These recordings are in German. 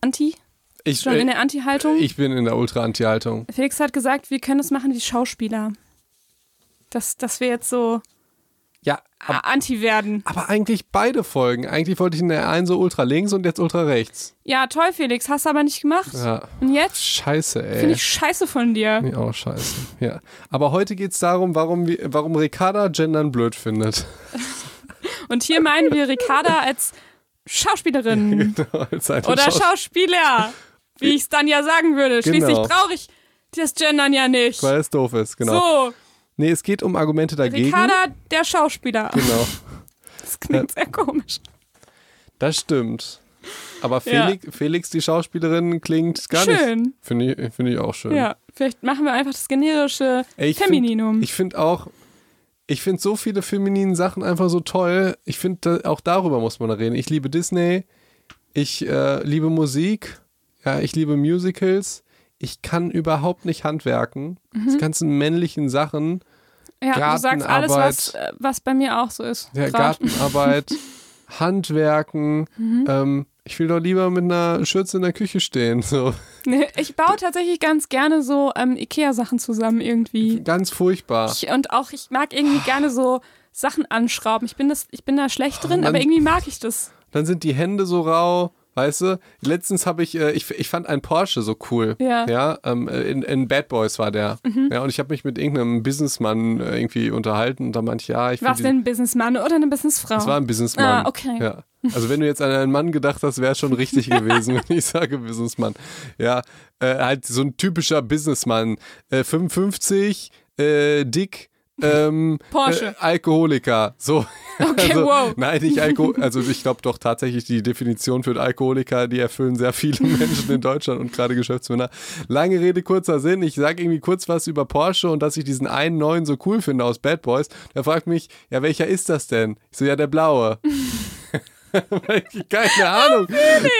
Anti? Ich, Schon in der Anti-Haltung? ich bin in der Ultra-Anti-Haltung. Felix hat gesagt, wir können das machen wie Schauspieler. Dass, dass wir jetzt so Ja, ab, Anti werden. aber eigentlich beide Folgen. Eigentlich wollte ich in der einen so ultra links und jetzt ultra rechts. Ja, toll, Felix, hast du aber nicht gemacht. Ja. Und jetzt Scheiße, ey. finde ich scheiße von dir. Ich auch scheiße. Ja. Aber heute geht es darum, warum, warum Ricarda Gendern blöd findet. Und hier meinen wir Ricarda als Schauspielerin Genau, oder Schaus- Schauspieler, wie ich es dann ja sagen würde. Schließlich Genau. brauche ich das Gendern ja nicht. Weil es doof ist, genau. So, Nee, es geht um Argumente dagegen. Ricarda, der Schauspieler. Genau, Das klingt sehr komisch. das stimmt. Aber Ja. Felix, Felix, die Schauspielerin, klingt gar nicht. Schön. Finde ich, finde ich auch schön. Ja, vielleicht machen wir einfach das generische Ey, ich Femininum. Find, ich finde auch, ich finde so viele femininen Sachen einfach so toll. Ich finde, da- auch darüber muss man reden. Ich liebe Disney, ich äh, liebe Musik, ja, ich liebe Musicals. Ich kann überhaupt nicht handwerken. Mhm. Die ganzen männlichen Sachen, ja, du sagst alles, was, äh, was bei mir auch so ist. ja, Grad. Gartenarbeit, Handwerken. Mhm. Ähm, ich will doch lieber mit einer Schürze in der Küche stehen. So. Nee, ich baue tatsächlich ganz gerne so ähm, Ikea-Sachen zusammen irgendwie. Ganz furchtbar. Ich, und auch, ich mag irgendwie gerne so Sachen anschrauben. Ich bin, das, ich bin da schlecht drin, Mann. aber irgendwie mag ich das. Dann sind die Hände so rau. Weißt du, letztens habe ich, äh, ich, ich fand einen Porsche so cool. Ja. Mhm. Ja, ähm, in, in Bad Boys war der. Ja, und ich habe mich mit irgendeinem Businessmann äh, irgendwie unterhalten und da meinte ich, ja, ich Was finde. denn ein Businessmann oder eine Businessfrau? Das war ein Businessmann. Ah, okay. Ja. Also wenn du jetzt an einen Mann gedacht hast, wäre es schon richtig gewesen, wenn ich sage Businessmann. Ja, äh, halt so ein typischer Businessmann. Äh, 55, äh, dick, ähm, Porsche. Äh, Alkoholiker. So. Okay, also, wow. Nein, nicht Alkohol. Also ich glaube doch tatsächlich die Definition für Alkoholiker, die erfüllen sehr viele Menschen in Deutschland und gerade Geschäftsmänner. Lange Rede, kurzer Sinn. Ich sage irgendwie kurz was über Porsche und dass ich diesen einen neuen so cool finde aus Bad Boys. Der fragt mich, ja, welcher ist das denn? Ich so, ja, der blaue. Keine Ahnung.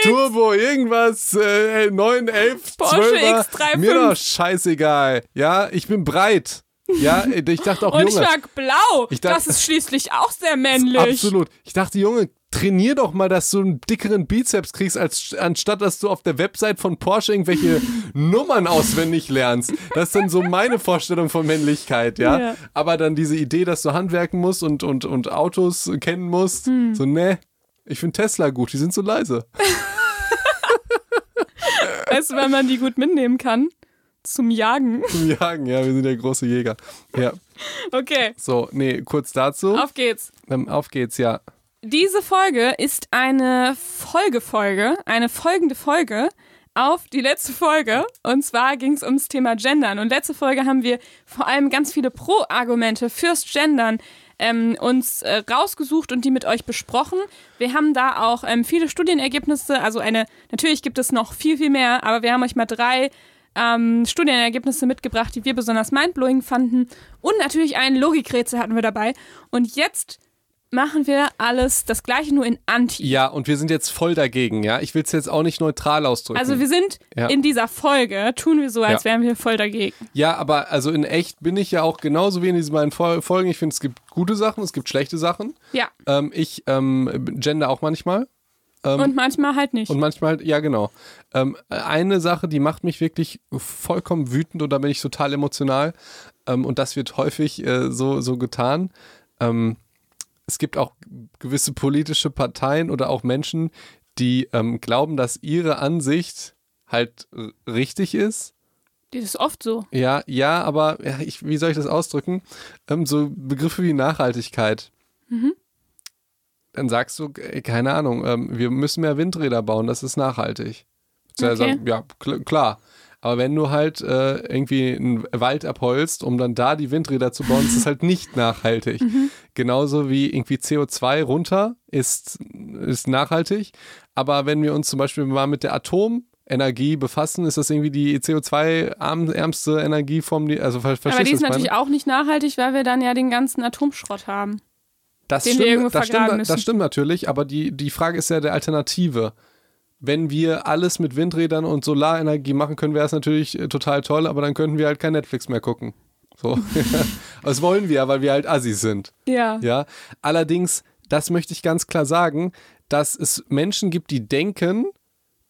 Turbo, irgendwas, äh, 9, 11, Porsche 12. X35. Mir doch scheißegal. Ja, ich bin breit. Ja, ich dachte auch, Und ich Junge. mag blau. Ich dachte- das ist schließlich auch sehr männlich. Absolut. Ich dachte, Junge, trainier doch mal, dass du einen dickeren Bizeps kriegst, als, anstatt dass du auf der Website von Porsche irgendwelche Nummern auswendig lernst. Das ist dann so meine Vorstellung von Männlichkeit, ja. Ja. Aber dann diese Idee, dass du handwerken musst und, und, und Autos kennen musst, Hm. so, ne. Ich finde Tesla gut, die sind so leise. Weißt du, wenn man die gut mitnehmen kann? Zum Jagen. Zum Jagen, ja, wir sind ja große Jäger. Ja, Okay, so, nee, kurz dazu. auf geht's. Ähm, auf geht's, ja. Diese Folge ist eine Folgefolge, eine folgende Folge auf die letzte Folge. Und zwar ging es ums Thema Gendern. Und letzte Folge haben wir vor allem ganz viele Pro-Argumente fürs Gendern ähm, uns äh, rausgesucht und die mit euch besprochen. Wir haben da auch ähm, viele Studienergebnisse, also eine, natürlich gibt es noch viel, viel mehr, aber wir haben euch mal drei ähm, Studienergebnisse mitgebracht, die wir besonders mindblowing fanden. Und natürlich ein Logikrätsel hatten wir dabei. Und jetzt machen wir alles das gleiche, nur in Anti. Ja, und wir sind jetzt voll dagegen, ja. Ich will es jetzt auch nicht neutral ausdrücken. Also wir sind Ja. in dieser Folge, tun wir so, als Ja. wären wir voll dagegen. Ja, aber also in echt bin ich ja auch genauso wie in diesen beiden Fol- Folgen. Ich finde, es gibt gute Sachen, es gibt schlechte Sachen. Ja. Ähm, ich ähm, gender auch manchmal. Und manchmal halt nicht. Und manchmal, ja genau. Ähm, eine Sache, die macht mich wirklich vollkommen wütend und da bin ich total emotional. Ähm, und das wird häufig äh, so, so getan. Ähm, es gibt auch gewisse politische Parteien oder auch Menschen, die ähm, glauben, dass ihre Ansicht halt richtig ist. das ist oft so. Ja, ja, aber ja, ich, wie soll ich das ausdrücken? Ähm, so Begriffe wie Nachhaltigkeit. Dann sagst du, äh, keine Ahnung, ähm, wir müssen mehr Windräder bauen, das ist nachhaltig. Okay. Sagen, ja, kl klar. Aber wenn du halt äh, irgendwie einen Wald abholst, um dann da die Windräder zu bauen, ist es halt nicht nachhaltig. Genauso wie irgendwie CO2 runter ist, ist nachhaltig. Aber wenn wir uns zum Beispiel mal mit der Atomenergie befassen, ist das irgendwie die CO2-ärmste Energieform, die, also ver Aber die ist meine? natürlich auch nicht nachhaltig, weil wir dann ja den ganzen Atomschrott haben. Das den wir stimmt, das, stimmt, müssen. das stimmt natürlich, aber die, die Frage ist ja der Alternative. Wenn wir alles mit Windrädern und Solarenergie machen können, wäre es natürlich äh, total toll, aber dann könnten wir halt kein Netflix mehr gucken. So. das wollen wir ja, weil wir halt Assis sind. Ja. Ja. Allerdings, das möchte ich ganz klar sagen, dass es Menschen gibt, die denken,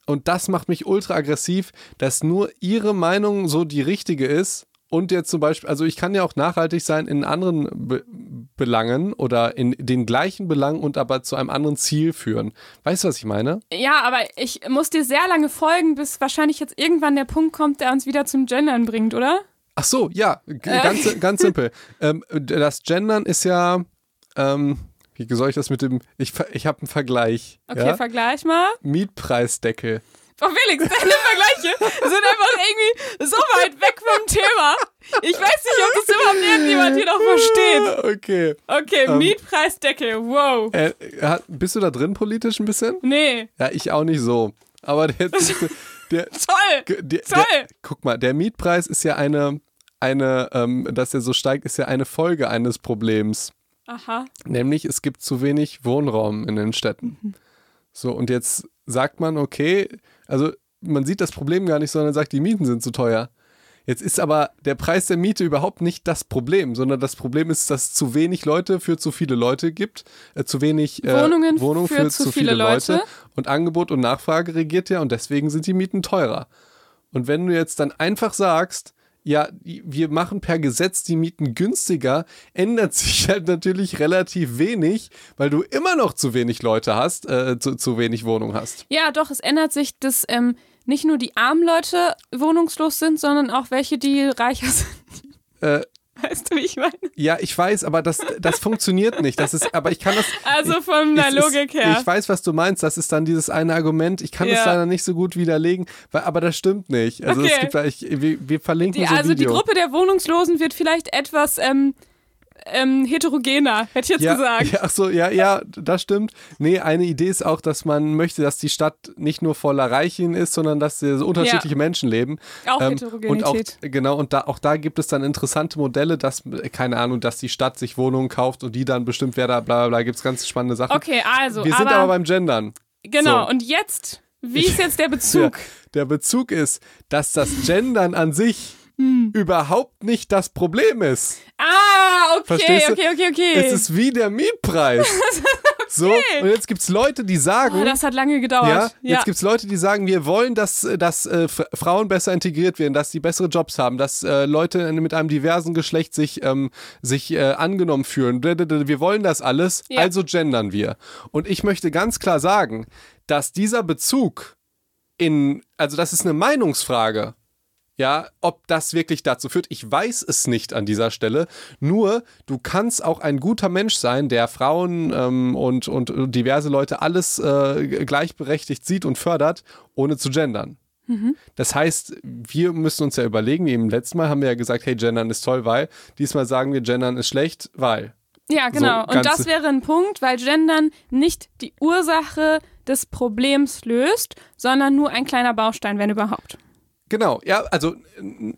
und das macht mich ultra aggressiv, dass nur ihre Meinung so die richtige ist und jetzt zum Beispiel, also ich kann ja auch nachhaltig sein in anderen Be Belangen oder in den gleichen Belangen und aber zu einem anderen Ziel führen. Weißt du, was ich meine? Ja, aber ich muss dir sehr lange folgen, bis wahrscheinlich jetzt irgendwann der Punkt kommt, der uns wieder zum Gendern bringt, oder? Ach so, ja, ganz, ganz simpel. Ähm, das Gendern ist ja, ähm, wie soll ich das mit dem, ich, ich habe einen Vergleich. Okay, ja? vergleich mal. Mietpreisdeckel. Oh, Felix, deine Vergleiche sind einfach irgendwie so weit weg vom Thema. Ich weiß nicht, ob das überhaupt irgendjemand hier noch versteht. Okay. Okay, ähm, Mietpreisdeckel, wow. Äh, bist du da drin politisch ein bisschen? Nee. Ja, ich auch nicht so. Aber der, der, Toll! Der, Toll! Der, guck mal, der Mietpreis ist ja eine, eine ähm, dass er so steigt, ist ja eine Folge eines Problems. Aha. Nämlich, es gibt zu wenig Wohnraum in den Städten. Mhm. So, und jetzt sagt man, okay, also man sieht das Problem gar nicht, sondern sagt, die Mieten sind zu teuer. Jetzt ist aber der Preis der Miete überhaupt nicht das Problem, sondern das Problem ist, dass es zu wenig Leute für zu viele Leute gibt, äh, zu wenig äh, Wohnungen, Wohnungen für, für, zu, viele, viele Leute. Leute und Angebot und Nachfrage regiert ja und deswegen sind die Mieten teurer. Und wenn du jetzt dann einfach sagst, ja, wir machen per Gesetz die Mieten günstiger, ändert sich halt natürlich relativ wenig, weil du immer noch zu wenig Leute hast, äh, zu, zu wenig Wohnung hast. Ja, doch, es ändert sich, dass ähm, nicht nur die armen Leute wohnungslos sind, sondern auch welche, die reicher sind. Äh, Weißt du, wie ich meine? Ja, ich weiß, aber das, das funktioniert nicht. Das ist, aber ich kann das. Also von der Logik ist, her. Ich weiß, was du meinst. Das ist dann dieses eine Argument. Ich kann es ja. leider nicht so gut widerlegen, weil, aber das stimmt nicht. Also okay. es gibt, ich, wir, wir verlinken die, so Also Video. die Gruppe der Wohnungslosen wird vielleicht etwas ähm, ähm, heterogener, hätte ich jetzt ja, gesagt. Ja, ach so, ja, ja, das stimmt. Nee, eine Idee ist auch, dass man möchte, dass die Stadt nicht nur voller Reichen ist, sondern dass so unterschiedliche ja. Menschen leben. Auch ähm, Heterogenität. Und auch, genau, und da, auch da gibt es dann interessante Modelle, dass, keine Ahnung, dass die Stadt sich Wohnungen kauft und die dann bestimmt, wer da, bla, bla, bla, gibt es ganz spannende Sachen. Okay, also. Wir sind aber, aber beim Gendern. Genau, so. und jetzt, wie ist jetzt der Bezug? Ja, der Bezug ist, dass das Gendern an sich hm. überhaupt nicht das Problem ist. Ah, okay, Verstehst okay, okay, okay. Es ist wie der Mietpreis. okay. So, und jetzt gibt es Leute, die sagen. Oh, das hat lange gedauert. Ja, ja. jetzt gibt es Leute, die sagen, wir wollen, dass, dass äh, Frauen besser integriert werden, dass sie bessere Jobs haben, dass äh, Leute mit einem diversen Geschlecht sich, ähm, sich äh, angenommen fühlen. Wir wollen das alles, ja. also gendern wir. Und ich möchte ganz klar sagen, dass dieser Bezug in, also das ist eine Meinungsfrage. Ja, ob das wirklich dazu führt, ich weiß es nicht an dieser Stelle. Nur, du kannst auch ein guter Mensch sein, der Frauen ähm, und, und diverse Leute alles äh, gleichberechtigt sieht und fördert, ohne zu gendern. Mhm. Das heißt, wir müssen uns ja überlegen, wie im letzten Mal haben wir ja gesagt, hey, gendern ist toll, weil diesmal sagen wir, gendern ist schlecht, weil. Ja, genau. So, und das wäre ein Punkt, weil gendern nicht die Ursache des Problems löst, sondern nur ein kleiner Baustein, wenn überhaupt. Genau, ja, also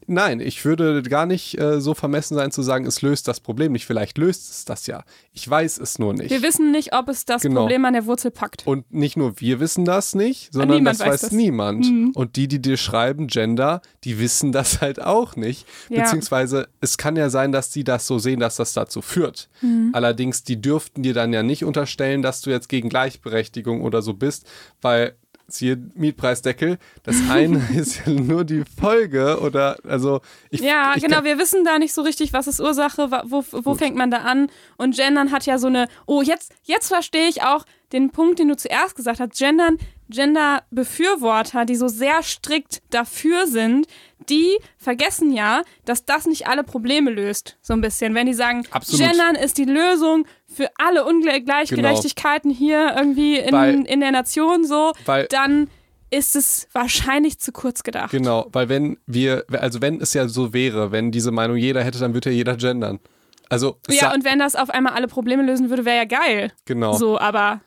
nein, ich würde gar nicht äh, so vermessen sein zu sagen, es löst das Problem nicht. Vielleicht löst es das ja. Ich weiß es nur nicht. Wir wissen nicht, ob es das genau. Problem an der Wurzel packt. Und nicht nur wir wissen das nicht, sondern das weiß, weiß das. niemand. Mhm. Und die, die dir schreiben, Gender, die wissen das halt auch nicht. Ja. Beziehungsweise es kann ja sein, dass die das so sehen, dass das dazu führt. Mhm. Allerdings, die dürften dir dann ja nicht unterstellen, dass du jetzt gegen Gleichberechtigung oder so bist, weil siehe Mietpreisdeckel. Das eine ist ja nur die Folge oder also ich, Ja, ich genau, wir wissen da nicht so richtig, was ist Ursache, wo, wo fängt man da an und Gendern hat ja so eine Oh, jetzt jetzt verstehe ich auch den Punkt, den du zuerst gesagt hast. Gendern Gender-Befürworter, die so sehr strikt dafür sind, die vergessen ja, dass das nicht alle Probleme löst. So ein bisschen. Wenn die sagen, Absolut. Gendern ist die Lösung für alle Ungleichgerechtigkeiten genau. hier irgendwie in, weil, in der Nation so, weil, dann ist es wahrscheinlich zu kurz gedacht. Genau, weil wenn wir, also wenn es ja so wäre, wenn diese Meinung jeder hätte, dann würde ja jeder gendern. Also ja, und wenn das auf einmal alle Probleme lösen würde, wäre ja geil. Genau. So, aber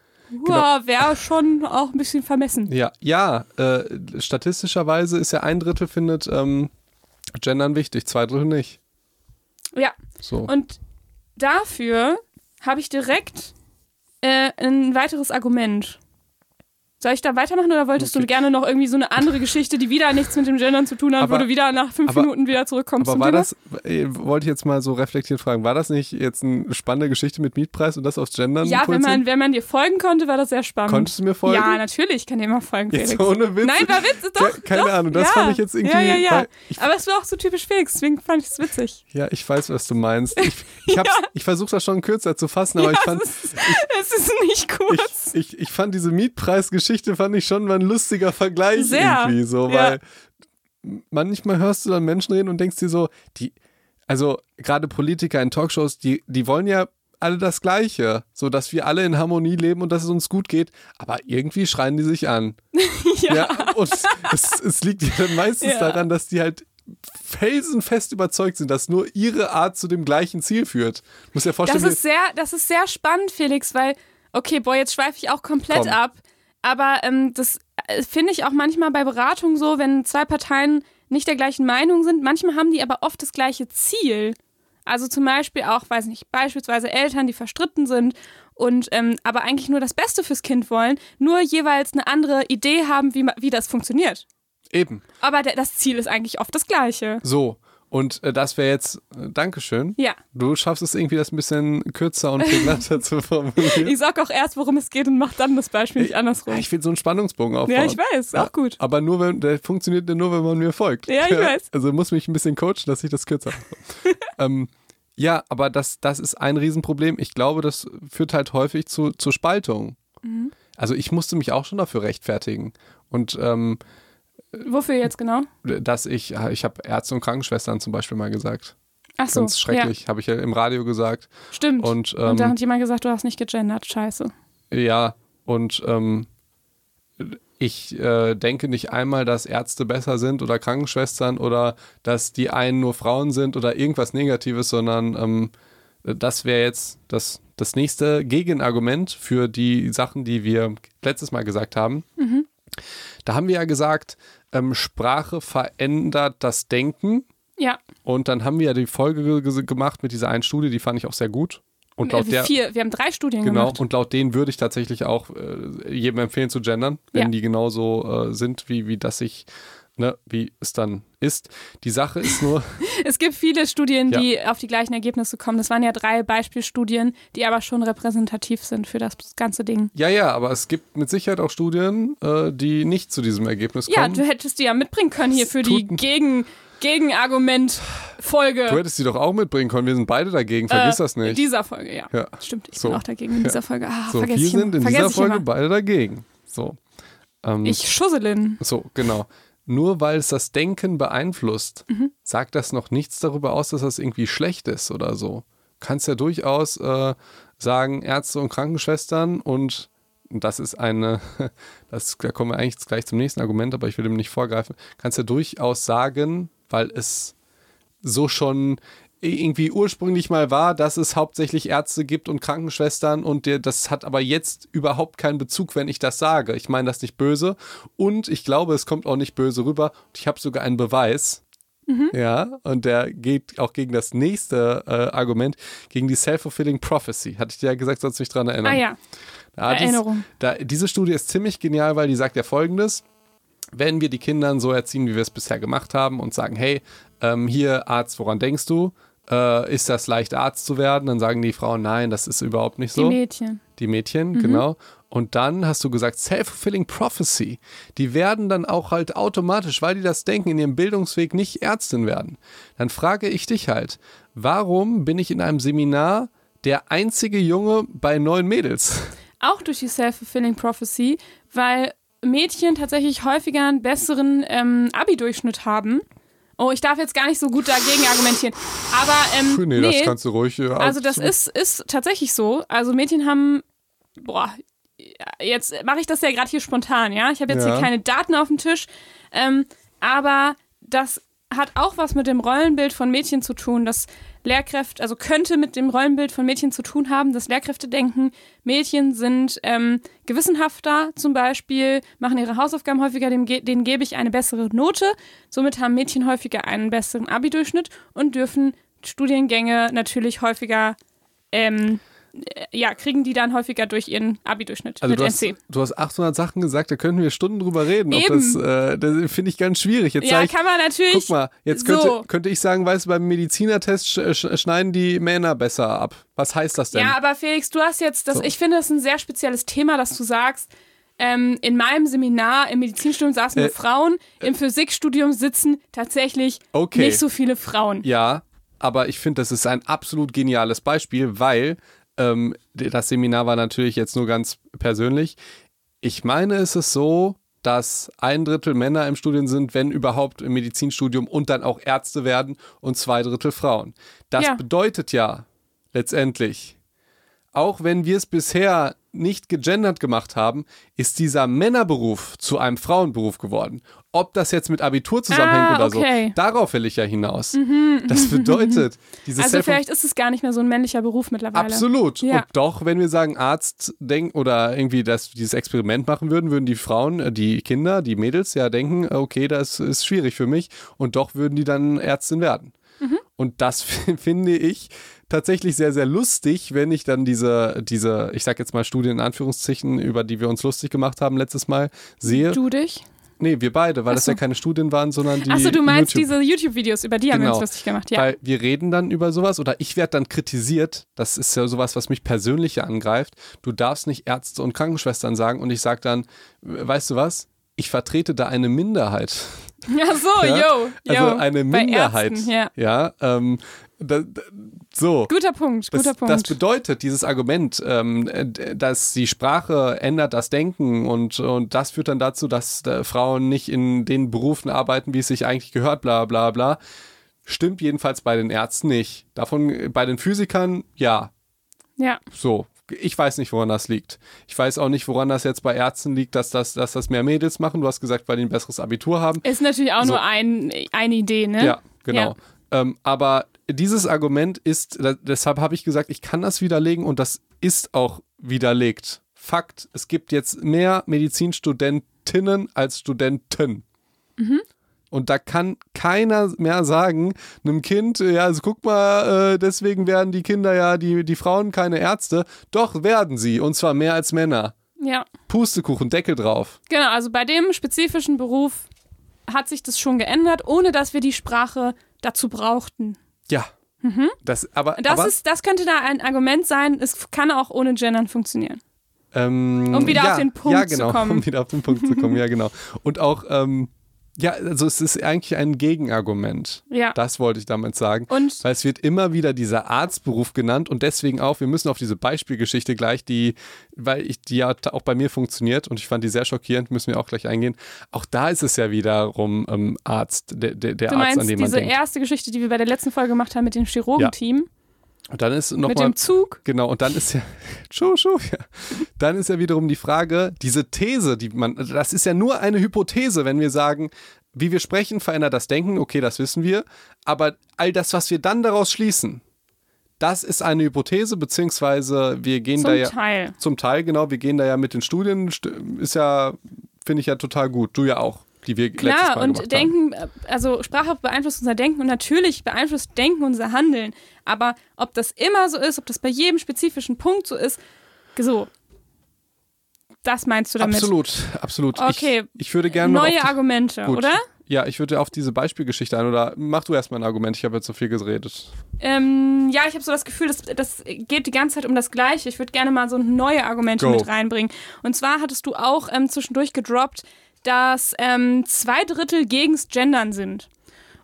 Genau. Wäre schon auch ein bisschen vermessen. Ja, ja äh, statistischerweise ist ja ein Drittel findet ähm, Gendern wichtig, zwei Drittel nicht. Ja. So. Und dafür habe ich direkt äh, ein weiteres Argument. Soll ich da weitermachen oder wolltest du gerne noch irgendwie so eine andere Geschichte, die wieder nichts mit dem Gendern zu tun hat, Aber- wo du wieder nach fünf aber- Minuten wieder zurückkommst Aber war Thema? das, äh, wollte ich jetzt mal so reflektiert fragen, war das nicht jetzt eine spannende Geschichte mit Mietpreis und das aufs Gendern? ja, wenn man, wenn man dir folgen konnte, war das sehr spannend. Konntest du mir folgen? Ja, natürlich, ich kann dir immer folgen, Felix. Jetzt ohne Witz. Nein, war Witz, doch. Ke- keine doch, Ahnung, das ja. fand ich jetzt irgendwie- Ja, ja, ja. ich- Aber es war auch so typisch Felix, deswegen fand ich es witzig. Ja, ich weiß, was du meinst. Ich, ich, hab's- ich versuche das schon kürzer zu fassen, aber ich fand, es, ist, es ist nicht kurz. ich fand diese Mietpreisgeschichte fand ich schon mal ein lustiger Vergleich Sehr, irgendwie so, ja. weil manchmal hörst du dann Menschen reden und denkst dir so, die, also gerade Politiker in Talkshows, die, die wollen ja alle das Gleiche, so dass wir alle in Harmonie leben und dass es uns gut geht, aber irgendwie schreien die sich an. ja. und es, es liegt ja dann meistens Ja. daran, dass die halt felsenfest überzeugt sind, dass nur ihre Art zu dem gleichen Ziel führt. Du musst dir Das vorstellen, ist sehr, das ist sehr spannend, Felix, weil, okay, boah, jetzt schweife ich auch komplett Komm. ab. Aber ähm, das äh, finde ich auch manchmal bei Beratungen so, wenn zwei Parteien nicht der gleichen Meinung sind. Manchmal haben die aber oft das gleiche Ziel. Also zum Beispiel auch, weiß nicht, beispielsweise Eltern, die verstritten sind und ähm, aber eigentlich nur das Beste fürs Kind wollen, nur jeweils eine andere Idee haben, wie, wie das funktioniert. eben Aber das Ziel ist eigentlich oft das gleiche. so. Und äh, das wäre jetzt, äh, Dankeschön. Ja. Du schaffst es irgendwie, das ein bisschen kürzer und prägnanter zu formulieren. Ich sag auch erst, worum es geht und mach dann das Beispiel nicht andersrum. Ja, ich will so einen Spannungsbogen aufbauen. Ja, ich weiß, auch gut. Aber nur wenn, der funktioniert nur, wenn man mir folgt. Ja, ich weiß. Also muss mich ein bisschen coachen, dass ich das kürzer mache. ähm, ja, aber das, das ist ein Riesenproblem. Ich glaube, das führt halt häufig zu, zu Spaltung. Mhm. Also ich musste mich auch schon dafür rechtfertigen. Und ähm, Wofür jetzt genau? dass ich, ich habe Ärzte und Krankenschwestern zum Beispiel mal gesagt. Ach so. Ganz schrecklich, habe ich ja im Radio gesagt. Ja, stimmt. Und, Und da ähm, hat jemand gesagt, du hast nicht gegendert. Scheiße. Ja, und ähm, ich äh, denke nicht einmal, dass Ärzte besser sind oder Krankenschwestern oder dass die einen nur Frauen sind oder irgendwas Negatives, sondern ähm, das wäre jetzt das, das nächste Gegenargument für die Sachen, die wir letztes Mal gesagt haben. Da haben wir ja gesagt, ähm, Sprache verändert das Denken. Ja. Und dann haben wir ja die Folge ge- ge- gemacht mit dieser einen Studie, die fand ich auch sehr gut. Und laut Äh, der, vier. Wir haben drei Studien Genau, gemacht. und laut denen würde ich tatsächlich auch äh, jedem empfehlen zu gendern, wenn Ja. die genauso äh, sind, wie, wie das ich, ne, wie es dann ist. Die Sache ist nur, Es gibt viele Studien, Ja. die auf die gleichen Ergebnisse kommen. Das waren ja drei Beispielstudien, die aber schon repräsentativ sind für das ganze Ding. ja, ja, aber es gibt mit Sicherheit auch Studien, äh, die nicht zu diesem Ergebnis Ja, kommen. du hättest die ja mitbringen können hier Es für die Gegen, Gegenargument-Folge. Du hättest die doch auch mitbringen können, wir sind beide dagegen, vergiss das In nicht. dieser Folge, ja. Ja. Stimmt, ich So. bin auch dagegen in dieser Folge. Ah, so, wir sind in dieser Folge immer. beide dagegen. So. Ähm, Ich Schusselin. So, genau. Nur weil es das Denken beeinflusst, Mhm. sagt das noch nichts darüber aus, dass das irgendwie schlecht ist oder so. Kannst ja durchaus äh, sagen, Ärzte und Krankenschwestern und das ist eine, das, da kommen wir eigentlich gleich zum nächsten Argument, aber ich will dem nicht vorgreifen, kannst ja durchaus sagen, weil es so schon irgendwie ursprünglich mal war, dass es hauptsächlich Ärzte gibt und Krankenschwestern und der, das hat aber jetzt überhaupt keinen Bezug, wenn ich das sage. Ich meine das nicht böse und ich glaube, es kommt auch nicht böse rüber. Und ich habe sogar einen Beweis. Ja, und der geht auch gegen das nächste äh, Argument, gegen die Self-Fulfilling Prophecy. Hatte ich dir ja gesagt, sollst du mich dran erinnern. Ah ja. Da, dies, Erinnerung. da, diese Studie ist ziemlich genial, weil die sagt ja folgendes. Wenn wir die Kinder so erziehen, wie wir es bisher gemacht haben und sagen, hey, ähm, hier Arzt, woran denkst du? Äh, ist das leicht, Arzt zu werden? Dann sagen die Frauen, nein, das ist überhaupt nicht Die so. Mädchen. Die Mädchen, genau. Und dann hast du gesagt, Self-Fulfilling Prophecy. Die werden dann auch halt automatisch, weil die das denken, in ihrem Bildungsweg nicht Ärztin werden. Dann frage ich dich halt, warum bin ich in einem Seminar der einzige Junge bei neun Mädels? Auch durch die Self-Fulfilling Prophecy, weil Mädchen tatsächlich häufiger einen besseren ähm, Abi-Durchschnitt haben. Oh, ich darf jetzt gar nicht so gut dagegen argumentieren. Aber ähm, Nee, das kannst du ruhig. äh, Also das ist, ist tatsächlich so. Also Mädchen haben, boah, jetzt mache ich das ja gerade hier spontan, ja. Ich habe jetzt Ja. hier keine Daten auf dem Tisch, ähm, aber das hat auch was mit dem Rollenbild von Mädchen zu tun, dass Lehrkräfte, also könnte mit dem Rollenbild von Mädchen zu tun haben, dass Lehrkräfte denken, Mädchen sind ähm, gewissenhafter zum Beispiel, machen ihre Hausaufgaben häufiger, ge- denen gebe ich eine bessere Note. Somit haben Mädchen häufiger einen besseren Abi-Durchschnitt und dürfen Studiengänge natürlich häufiger ähm, äh, ja, kriegen die dann häufiger durch ihren Abi-Durchschnitt Also mit du hast, NC. du hast 800 Sachen gesagt, da könnten wir Stunden drüber reden. Eben. das äh, das finde ich ganz schwierig. Jetzt Ja, ich, kann man natürlich. guck mal, jetzt könnte, so. könnte ich sagen, weißt du, beim Medizinertest sch sch schneiden die Männer besser ab. Was heißt das denn? Ja, aber Felix, du hast jetzt, das, So. ich finde das ein sehr spezielles Thema, dass du sagst, ähm, in meinem Seminar im Medizinstudium saßen nur Äh, Frauen, im Physikstudium sitzen tatsächlich Okay. nicht so viele Frauen. Ja, aber ich finde, das ist ein absolut geniales Beispiel, weil ähm, das Seminar war natürlich jetzt nur ganz persönlich. Ich meine, es ist so, dass ein Drittel Männer im Studium sind, wenn überhaupt im Medizinstudium und dann auch Ärzte werden und zwei Drittel Frauen. Das Ja. bedeutet ja letztendlich, auch wenn wir es bisher nicht gegendert gemacht haben, ist dieser Männerberuf zu einem Frauenberuf geworden. Ob das jetzt mit Abitur zusammenhängt Ah, oder okay. Mhm, so, darauf will ich ja hinaus. Das bedeutet, dieses Also vielleicht ist es gar nicht mehr so ein männlicher Beruf mittlerweile. Absolut. Ja. Und doch, wenn wir sagen Arzt denken oder irgendwie das, dieses Experiment machen würden, würden die Frauen, äh, die Kinder, die Mädels ja denken, okay, das ist schwierig für mich. Und doch würden die dann Ärztin werden. Mhm. Und das finde ich tatsächlich sehr, sehr lustig, wenn ich dann diese, diese, ich sag jetzt mal Studien in Anführungszeichen, über die wir uns lustig gemacht haben letztes Mal, sehe. Du dich? Nee, wir beide, weil Ach das ja keine Studien waren, sondern die. Achso, du meinst YouTube diese YouTube-Videos, über die haben wir Genau. uns lustig gemacht, ja. weil wir reden dann über sowas oder ich werde dann kritisiert. Das ist ja sowas, was mich persönlich angreift. Du darfst nicht Ärzte und Krankenschwestern sagen und ich sage dann, weißt du was? Ich vertrete da eine Minderheit. Ja, so, Ja? yo, yo. Also eine Minderheit. Ärzten, ja. ja ähm, da, da, so. Guter Punkt, Das, guter Punkt. das bedeutet, dieses Argument, ähm, äh, dass die Sprache ändert das Denken und, und das führt dann dazu, dass äh, Frauen nicht in den Berufen arbeiten, wie es sich eigentlich gehört, bla bla bla, stimmt jedenfalls bei den Ärzten nicht. Davon bei den Physikern, ja, ja. so. Ich weiß nicht, woran das liegt. Ich weiß auch nicht, woran das jetzt bei Ärzten liegt, dass das, dass das mehr Mädels machen. Du hast gesagt, weil die ein besseres Abitur haben. Ist natürlich auch So. nur ein, eine Idee, ne? Ja, genau. Ähm, aber dieses Argument ist, deshalb habe ich gesagt, ich kann das widerlegen und das ist auch widerlegt. Fakt, es gibt jetzt mehr Medizinstudentinnen als Studenten. Und da kann keiner mehr sagen, einem Kind, ja, also guck mal, äh, deswegen werden die Kinder ja, die, die Frauen keine Ärzte. Doch werden sie, und zwar mehr als Männer. Ja. Pustekuchen, Deckel drauf. Genau, also bei dem spezifischen Beruf hat sich das schon geändert, ohne dass wir die Sprache dazu brauchten. Ja. Das, aber, Das, aber, ist, das könnte da ein Argument sein. Es kann auch ohne Gendern funktionieren. Ähm, Um wieder ja, auf den Punkt ja, zu genau, kommen. Um wieder auf den Punkt zu kommen, ja, genau. Und auch, ähm, ja, also es ist eigentlich ein Gegenargument. Ja. Das wollte ich damit sagen. Und Weil es wird immer wieder dieser Arztberuf genannt und deswegen auch, wir müssen auf diese Beispielgeschichte gleich, die, weil ich, die ja auch bei mir funktioniert und ich fand die sehr schockierend, müssen wir auch gleich eingehen. Auch da ist es ja wiederum ähm, Arzt, der, der, der du Arzt, meinst an den man diese denkt. erste Geschichte, die wir bei der letzten Folge gemacht haben mit dem Chirurgenteam, Und dann ist mit nochmal. dem Zug. Genau, und dann ist ja, schuh, schuh, ja. Dann ist ja wiederum die Frage, diese These, die man, das ist ja nur eine Hypothese, wenn wir sagen, wie wir sprechen, verändert das Denken, okay, das wissen wir, aber all das, was wir dann daraus schließen, das ist eine Hypothese, beziehungsweise wir gehen Zum da ja Teil. zum Teil, genau, wir gehen da ja mit den Studien, st- ist ja, finde ich ja total gut, du ja auch, die wir Klar, Mal und haben. Denken, äh, also Sprache beeinflusst unser Denken und natürlich beeinflusst Denken unser Handeln. Aber ob das immer so ist, ob das bei jedem spezifischen Punkt so ist, so. Das meinst du damit? Absolut, absolut. Okay. Ich, ich würde gerne Neue die- Argumente, Gut. oder? Ja, ich würde auf diese Beispielgeschichte ein oder mach du erstmal ein Argument, ich habe jetzt so viel geredet. Ähm, ja, ich habe so das Gefühl, das, das geht die ganze Zeit um das Gleiche. Ich würde gerne mal so neue Argumente Go. mit reinbringen. Und zwar hattest du auch ähm, zwischendurch gedroppt, dass ähm, zwei Drittel gegens Gendern sind.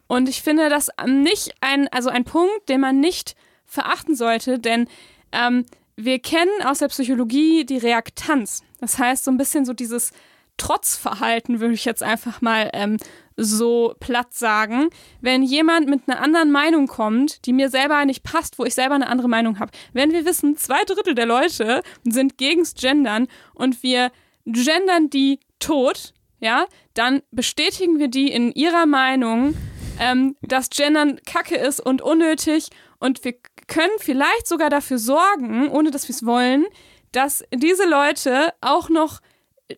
Und ich finde das nicht ein, also ein Punkt, den man nicht verachten sollte, denn ähm, wir kennen aus der Psychologie die Reaktanz. Das heißt, so ein bisschen so dieses Trotzverhalten, würde ich jetzt einfach mal ähm, so platt sagen. Wenn jemand mit einer anderen Meinung kommt, die mir selber nicht passt, wo ich selber eine andere Meinung habe. Wenn wir wissen, zwei Drittel der Leute sind gegens Gendern und wir gendern die tot, ja, dann bestätigen wir die in ihrer Meinung, ähm, dass Gendern kacke ist und unnötig und wir können vielleicht sogar dafür sorgen, ohne dass wir es wollen, dass diese Leute auch noch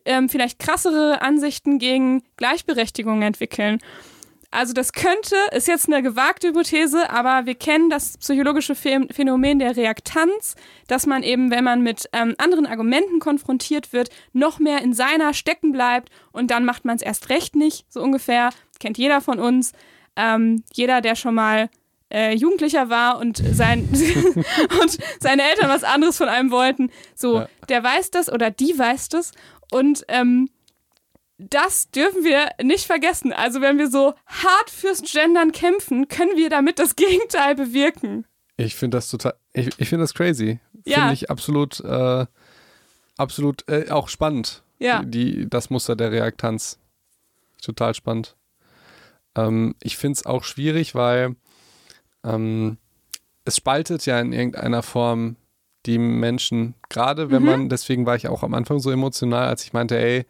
ähm, vielleicht krassere Ansichten gegen Gleichberechtigung entwickeln. Also das könnte, ist jetzt eine gewagte Hypothese, aber wir kennen das psychologische Phänomen der Reaktanz, dass man eben, wenn man mit ähm, anderen Argumenten konfrontiert wird, noch mehr in seiner stecken bleibt und dann macht man es erst recht nicht, so ungefähr. Kennt jeder von uns. Ähm, jeder, der schon mal äh, Jugendlicher war und, sein, und seine Eltern was anderes von einem wollten, so, der weiß das oder die weiß das und ähm, das dürfen wir nicht vergessen. Also wenn wir so hart fürs Gendern kämpfen, können wir damit das Gegenteil bewirken. Ich finde das total, ich, ich finde das crazy. Ja. Finde ich absolut, äh, absolut äh, auch spannend. Ja. Die, das Muster der Reaktanz. Total spannend. Ähm, ich finde es auch schwierig, weil ähm, es spaltet ja in irgendeiner Form die Menschen, gerade wenn mhm. man, deswegen war ich auch am Anfang so emotional, als ich meinte, ey,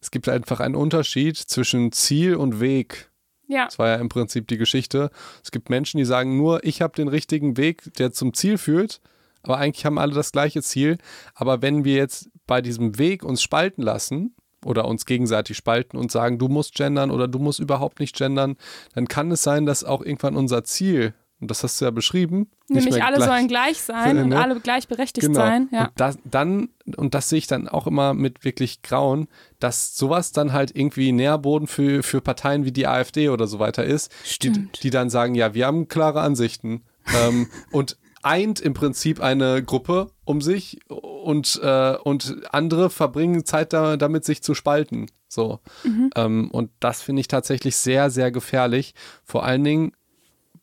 es gibt einfach einen Unterschied zwischen Ziel und Weg. Ja. Das war ja im Prinzip die Geschichte. Es gibt Menschen, die sagen nur, ich habe den richtigen Weg, der zum Ziel führt, aber eigentlich haben alle das gleiche Ziel. Aber wenn wir jetzt bei diesem Weg uns spalten lassen oder uns gegenseitig spalten und sagen, du musst gendern oder du musst überhaupt nicht gendern, dann kann es sein, dass auch irgendwann unser Ziel und das hast du ja beschrieben. Nämlich alle gleich, sollen gleich sein ne? und alle gleichberechtigt genau. sein. Ja. Und das, dann, und das sehe ich dann auch immer mit wirklich Grauen, dass sowas dann halt irgendwie Nährboden für, für Parteien wie die AfD oder so weiter ist, die, die, dann sagen, ja, wir haben klare Ansichten ähm, und eint im Prinzip eine Gruppe um sich und, äh, und andere verbringen Zeit da, damit, sich zu spalten. So. Mhm. Ähm, und das finde ich tatsächlich sehr, sehr gefährlich. Vor allen Dingen,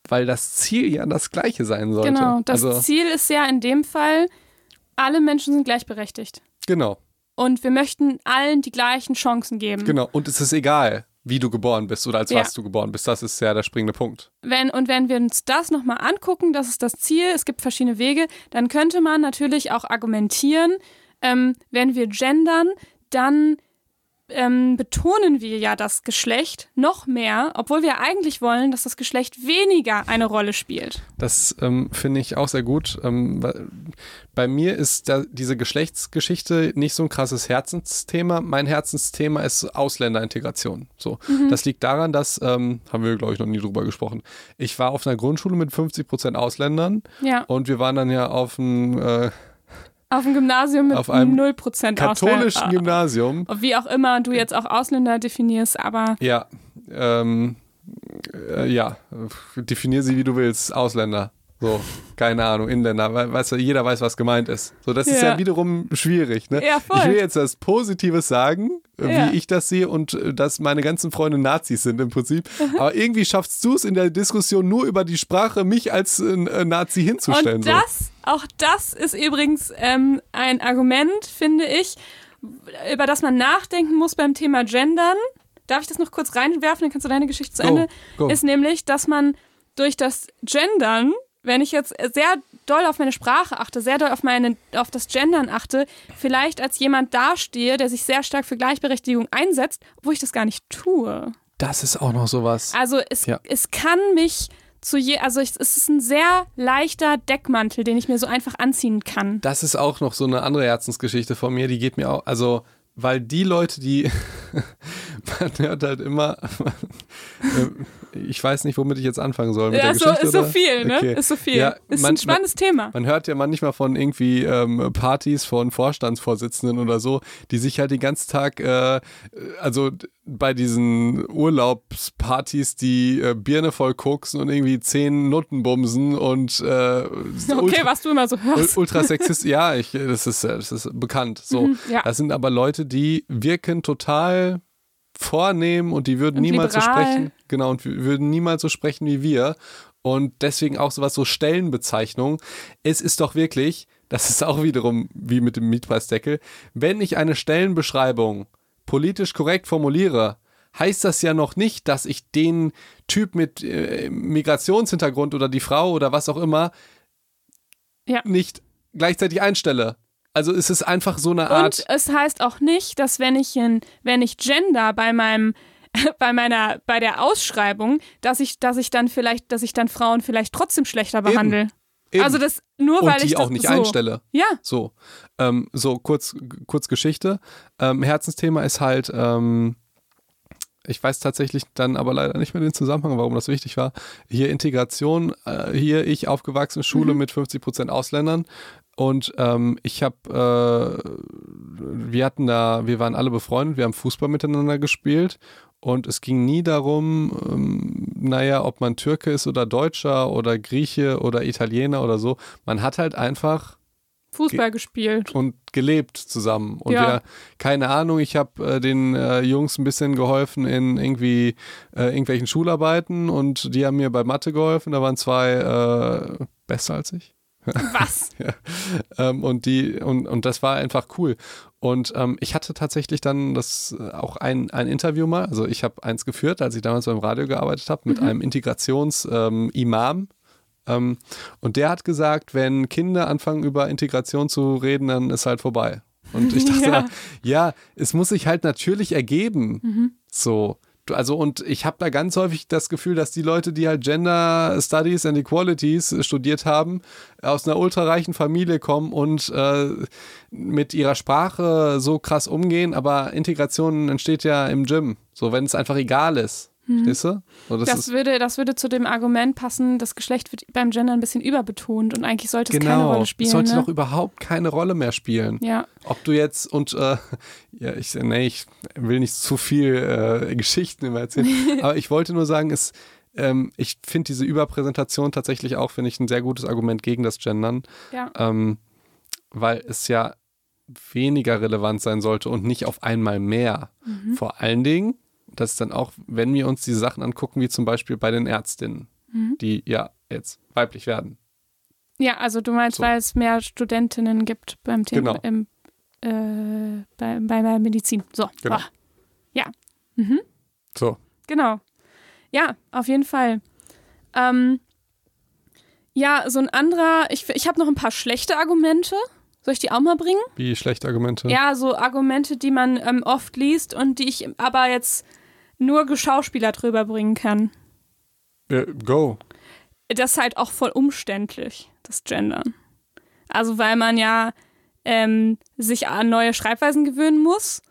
weil das Ziel ja das gleiche sein sollte. Genau, das also, Ziel ist ja in dem Fall, alle Menschen sind gleichberechtigt. Genau. Und wir möchten allen die gleichen Chancen geben. Genau, und es ist egal, wie du geboren bist oder als ja. was du geboren bist. Das ist ja der springende Punkt. Wenn, und wenn wir uns das nochmal angucken, das ist das Ziel, es gibt verschiedene Wege, dann könnte man natürlich auch argumentieren, ähm, wenn wir gendern, dann ähm, betonen wir ja das Geschlecht noch mehr, obwohl wir eigentlich wollen, dass das Geschlecht weniger eine Rolle spielt. Das ähm, finde ich auch sehr gut. Ähm, bei mir ist da diese Geschlechtsgeschichte nicht so ein krasses Herzensthema. Mein Herzensthema ist Ausländerintegration. So, mhm. das liegt daran, dass ähm, haben wir glaube ich noch nie drüber gesprochen. Ich war auf einer Grundschule mit 50 Prozent Ausländern ja. und wir waren dann ja auf einem äh, auf dem Gymnasium mit auf einem 0% katholischen Ausländer. Gymnasium. Wie auch immer du jetzt auch Ausländer definierst, aber. Ja, ähm, äh, ja, definier sie wie du willst, Ausländer. So, keine Ahnung, Inländer, weißt du, jeder weiß, was gemeint ist. So, das ja. ist ja wiederum schwierig, ne? Ja, voll. Ich will jetzt das Positives sagen, ja. wie ich das sehe und äh, dass meine ganzen Freunde Nazis sind im Prinzip. Aber irgendwie schaffst du es in der Diskussion nur über die Sprache, mich als äh, Nazi hinzustellen. Und das, so. auch das ist übrigens ähm, ein Argument, finde ich, über das man nachdenken muss beim Thema Gendern. Darf ich das noch kurz reinwerfen, dann kannst du deine Geschichte zu Ende. Go. Ist nämlich, dass man durch das Gendern wenn ich jetzt sehr doll auf meine Sprache achte, sehr doll auf, meine, auf das Gendern achte, vielleicht als jemand dastehe, der sich sehr stark für Gleichberechtigung einsetzt, wo ich das gar nicht tue. Das ist auch noch sowas. Also es, ja. es kann mich zu je, also es ist ein sehr leichter Deckmantel, den ich mir so einfach anziehen kann. Das ist auch noch so eine andere Herzensgeschichte von mir, die geht mir auch, also weil die Leute, die man hört halt immer, ich weiß nicht, womit ich jetzt anfangen soll. Mit ja, der so, Geschichte, ist so viel, ne? Okay. Ist so viel. Ja, ist man, ein spannendes man, Thema. Man hört ja manchmal von irgendwie ähm, Partys von Vorstandsvorsitzenden oder so, die sich halt den ganzen Tag, äh, also bei diesen Urlaubspartys die äh, Birne voll koksen und irgendwie zehn Nutten bumsen und äh, Okay, ultra, was du immer so hörst. Ultra sexist, ja, ich, das, ist, das ist bekannt. So, mhm, ja. Das sind aber Leute, die wirken total vornehmen und die würden und niemals liberal. so sprechen, genau, und würden niemals so sprechen wie wir. Und deswegen auch sowas so Stellenbezeichnung. Es ist doch wirklich, das ist auch wiederum wie mit dem Mietpreisdeckel, wenn ich eine Stellenbeschreibung politisch korrekt formuliere, heißt das ja noch nicht, dass ich den Typ mit äh, Migrationshintergrund oder die Frau oder was auch immer ja. nicht gleichzeitig einstelle. Also ist es einfach so eine Art. Und es heißt auch nicht, dass wenn ich in, wenn ich Gender bei meinem bei meiner bei der Ausschreibung, dass ich dass ich dann vielleicht, dass ich dann Frauen vielleicht trotzdem schlechter behandle. Eben. Eben. Also das nur weil und die ich auch nicht so. einstelle. Ja. So, ähm, so kurz kurz Geschichte. Ähm, Herzensthema ist halt ähm, ich weiß tatsächlich dann aber leider nicht mehr den Zusammenhang, warum das wichtig war. Hier Integration, äh, hier ich aufgewachsene Schule Mhm. mit 50 Prozent Ausländern. Und ähm, ich habe, äh, wir hatten da, wir waren alle befreundet, wir haben Fußball miteinander gespielt und es ging nie darum, ähm, naja, ob man Türke ist oder Deutscher oder Grieche oder Italiener oder so. Man hat halt einfach Fußball gespielt. und gelebt zusammen. Und Ja. ja, keine Ahnung, ich habe äh, den äh, Jungs ein bisschen geholfen in irgendwie äh, irgendwelchen Schularbeiten und die haben mir bei Mathe geholfen. Da waren zwei äh, besser als ich. Was? Ähm, und die, und, und das war einfach cool. Und ähm, ich hatte tatsächlich dann das äh, auch ein, ein Interview mal, also ich habe eins geführt, als ich damals beim Radio gearbeitet habe, mit einem Integrations-Imam. Ähm, und der hat gesagt, wenn Kinder anfangen über Integration zu reden, dann ist halt vorbei. Und ich dachte, Ja. ja, es muss sich halt natürlich ergeben. So. Also, und ich habe da ganz häufig das Gefühl, dass die Leute, die halt Gender Studies and Equalities studiert haben, aus einer ultrareichen Familie kommen und äh, mit ihrer Sprache so krass umgehen, aber Integration entsteht ja im Gym. So, wenn es einfach egal ist. Verstehst du? So, das, Das würde, das würde zu dem Argument passen, das Geschlecht wird beim Gender ein bisschen überbetont und eigentlich sollte es keine genau. Rolle Es spielen. sollte ne? doch überhaupt keine Rolle mehr spielen. ja, Ob du jetzt und äh, ja, ich, nee, ich will nicht zu viel äh, Geschichten immer erzählen, aber ich wollte nur sagen, es, ähm, ich finde diese Überpräsentation tatsächlich auch, finde ich, ein sehr gutes Argument gegen das Gendern, ja. ähm, weil es ja weniger relevant sein sollte und nicht auf einmal mehr. Mhm. Vor allen Dingen, das ist dann auch, wenn wir uns diese Sachen angucken, wie zum Beispiel bei den Ärztinnen, Mhm. die ja jetzt weiblich werden. Ja, also du meinst, So. weil es mehr Studentinnen gibt beim Thema Genau. im, äh, bei, bei der Medizin. So. Genau. Ah. Ja. Mhm. So. Genau. Ja, auf jeden Fall. Ähm, ja, so ein anderer, ich, ich habe noch ein paar schlechte Argumente. Soll ich die auch mal bringen? Wie schlechte Argumente. Ja, so Argumente, die man ähm, oft liest und die ich aber jetzt nur Geschauspieler drüber bringen kann. Ja, go. Das ist halt auch voll umständlich, das Gendern. Also weil man ja ähm, sich an neue Schreibweisen gewöhnen muss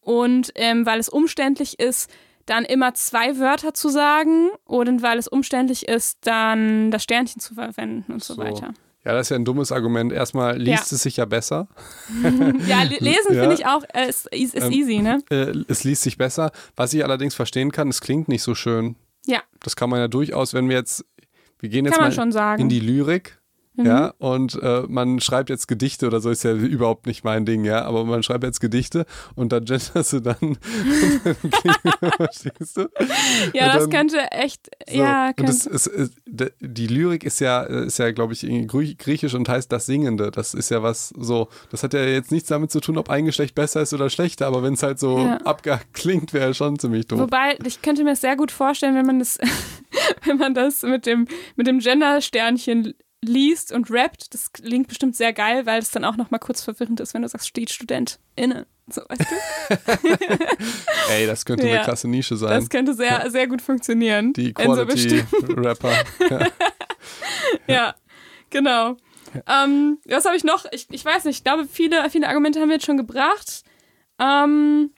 und ähm, weil es umständlich ist, dann immer zwei Wörter zu sagen und weil es umständlich ist, dann das Sternchen zu verwenden und so, So. weiter. Ja, das ist ja ein dummes Argument. Erstmal liest Ja. es sich ja besser. Ja, le- lesen Ja. finde ich auch, äh, ist, ist Ähm, easy, ne? Äh, es liest sich besser. Was ich allerdings verstehen kann, es klingt nicht so schön. Ja, Das kann man ja durchaus, wenn wir jetzt, wir gehen jetzt mal schon sagen. in die Lyrik. Mhm. Ja, und äh, man schreibt jetzt Gedichte oder so, ist ja überhaupt nicht mein Ding, ja, aber man schreibt jetzt Gedichte und dann genderst du dann, verstehst du? ja, und das dann- könnte echt, So. ja, und könnte, das ist, ist, d- die Lyrik ist ja, ist ja, glaube ich, griechisch und heißt das Singende. Das ist ja was so, das hat ja jetzt nichts damit zu tun, ob ein Geschlecht besser ist oder schlechter, aber wenn es halt so Ja. abgeklingt wäre, schon ziemlich doof. Wobei, ich könnte mir das sehr gut vorstellen, wenn man das, wenn man das mit dem, mit dem Gender-Sternchen liest und rappt. Das klingt bestimmt sehr geil, weil es dann auch nochmal kurz verwirrend ist, wenn du sagst, steht StudentInnen. So, weißt du? Ey, das könnte Ja. eine klasse Nische sein. Das könnte sehr, sehr gut funktionieren. die Quality-Rapper. ja. Ja, genau. Ähm, was habe ich noch? Ich, ich weiß nicht, ich glaube, viele, viele Argumente haben wir jetzt schon gebracht. Ähm,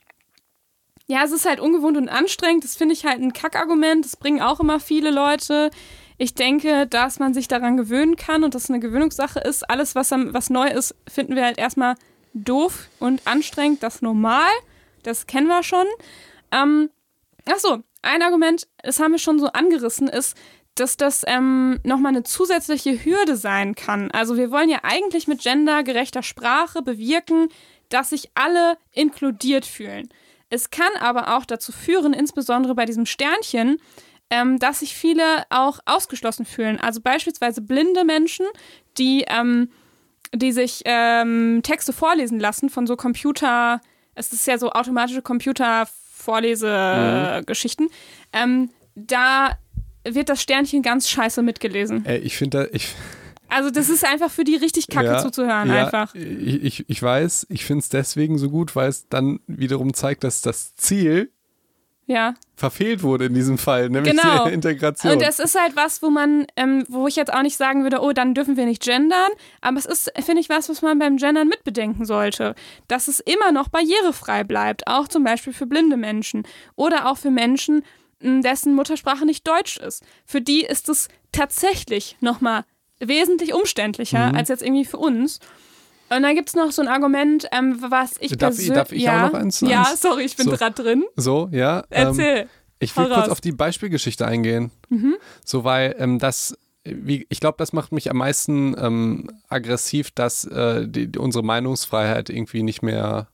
ja, es ist halt ungewohnt und anstrengend. Das finde ich halt ein Kackargument. Das bringen auch immer viele Leute. Ich denke, dass man sich daran gewöhnen kann und das eine Gewöhnungssache ist. Alles, was, was neu ist, finden wir halt erstmal doof und anstrengend. Das normal. Das kennen wir schon. Ähm, ach so, ein Argument, das haben wir schon so angerissen, ist, dass das ähm, nochmal eine zusätzliche Hürde sein kann. Also wir wollen ja eigentlich mit gendergerechter Sprache bewirken, dass sich alle inkludiert fühlen. Es kann aber auch dazu führen, insbesondere bei diesem Sternchen, ähm, dass sich viele auch ausgeschlossen fühlen. Also beispielsweise blinde Menschen, die, ähm, die sich ähm, Texte vorlesen lassen von so Computer, es ist ja so automatische Computervorlesegeschichten. Ähm, da wird das Sternchen ganz scheiße mitgelesen. Ey, ich finde da, ich, Also das ist einfach für die richtig kacke ja, zuzuhören ja, einfach. Ich, ich, ich weiß, ich finde es deswegen so gut, weil es dann wiederum zeigt, dass das Ziel Ja. verfehlt wurde in diesem Fall, nämlich Genau. die Integration. Und es ist halt was, wo man, ähm, wo ich jetzt auch nicht sagen würde, oh, dann dürfen wir nicht gendern. Aber es ist, finde ich, was, was man beim Gendern mitbedenken sollte. Dass es immer noch barrierefrei bleibt. Auch zum Beispiel für blinde Menschen. Oder auch für Menschen, dessen Muttersprache nicht Deutsch ist. Für die ist es tatsächlich nochmal wesentlich umständlicher Mhm. als jetzt irgendwie für uns. Und dann gibt es noch so ein Argument, ähm, was ich Darf ich- darf ich auch ja, noch eins- Ja, eins? sorry, ich bin So. gerade drin. so, ja. ähm, Erzähl. Ich will kurz auf die Beispielgeschichte eingehen. So, weil ähm, das, wie, ich glaube, das macht mich am meisten ähm, aggressiv, dass äh, die, unsere Meinungsfreiheit irgendwie nicht mehr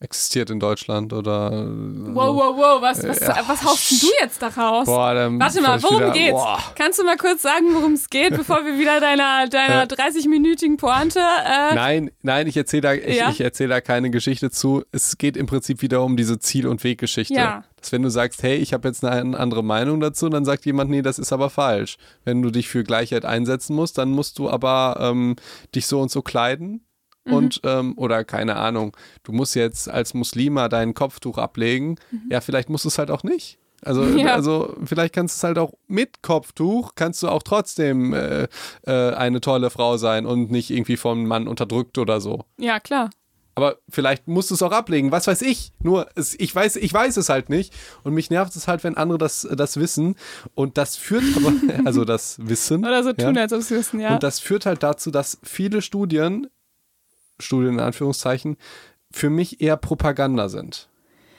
existiert in Deutschland oder. Wow, wow, wow, was, was, Ja. was haust du jetzt daraus? Boah, Warte mal, worum wieder, geht's? Boah. Kannst du mal kurz sagen, worum es geht, bevor wir wieder deiner, deiner 30-minütigen Pointe. Äh, Nein, nein, ich erzähle da, ich, Ja? ich erzähl da keine Geschichte zu. Es geht im Prinzip wieder um diese Ziel- und Weggeschichte. Ja. Dass wenn du sagst, hey, ich habe jetzt eine andere Meinung dazu, dann sagt jemand, nee, das ist aber falsch. Wenn du dich für Gleichheit einsetzen musst, dann musst du aber ähm, dich so und so kleiden. Mhm. Und, ähm, oder keine Ahnung, du musst jetzt als Muslima dein Kopftuch ablegen. Ja, vielleicht musst du es halt auch nicht. Also, Mhm. Ja. also vielleicht kannst du es halt auch mit Kopftuch, kannst du auch trotzdem äh, äh, eine tolle Frau sein und nicht irgendwie vom Mann unterdrückt oder so. ja, klar. Aber vielleicht musst du es auch ablegen, was weiß ich. Nur, es, ich, weiß, ich weiß es halt nicht. Und mich nervt es halt, wenn andere das, das wissen. Und das führt aber, also das Wissen. Oder so tun, ja. als ob sie wissen, ja. Und das führt halt dazu, dass viele Studien, Studien in Anführungszeichen, für mich eher Propaganda sind.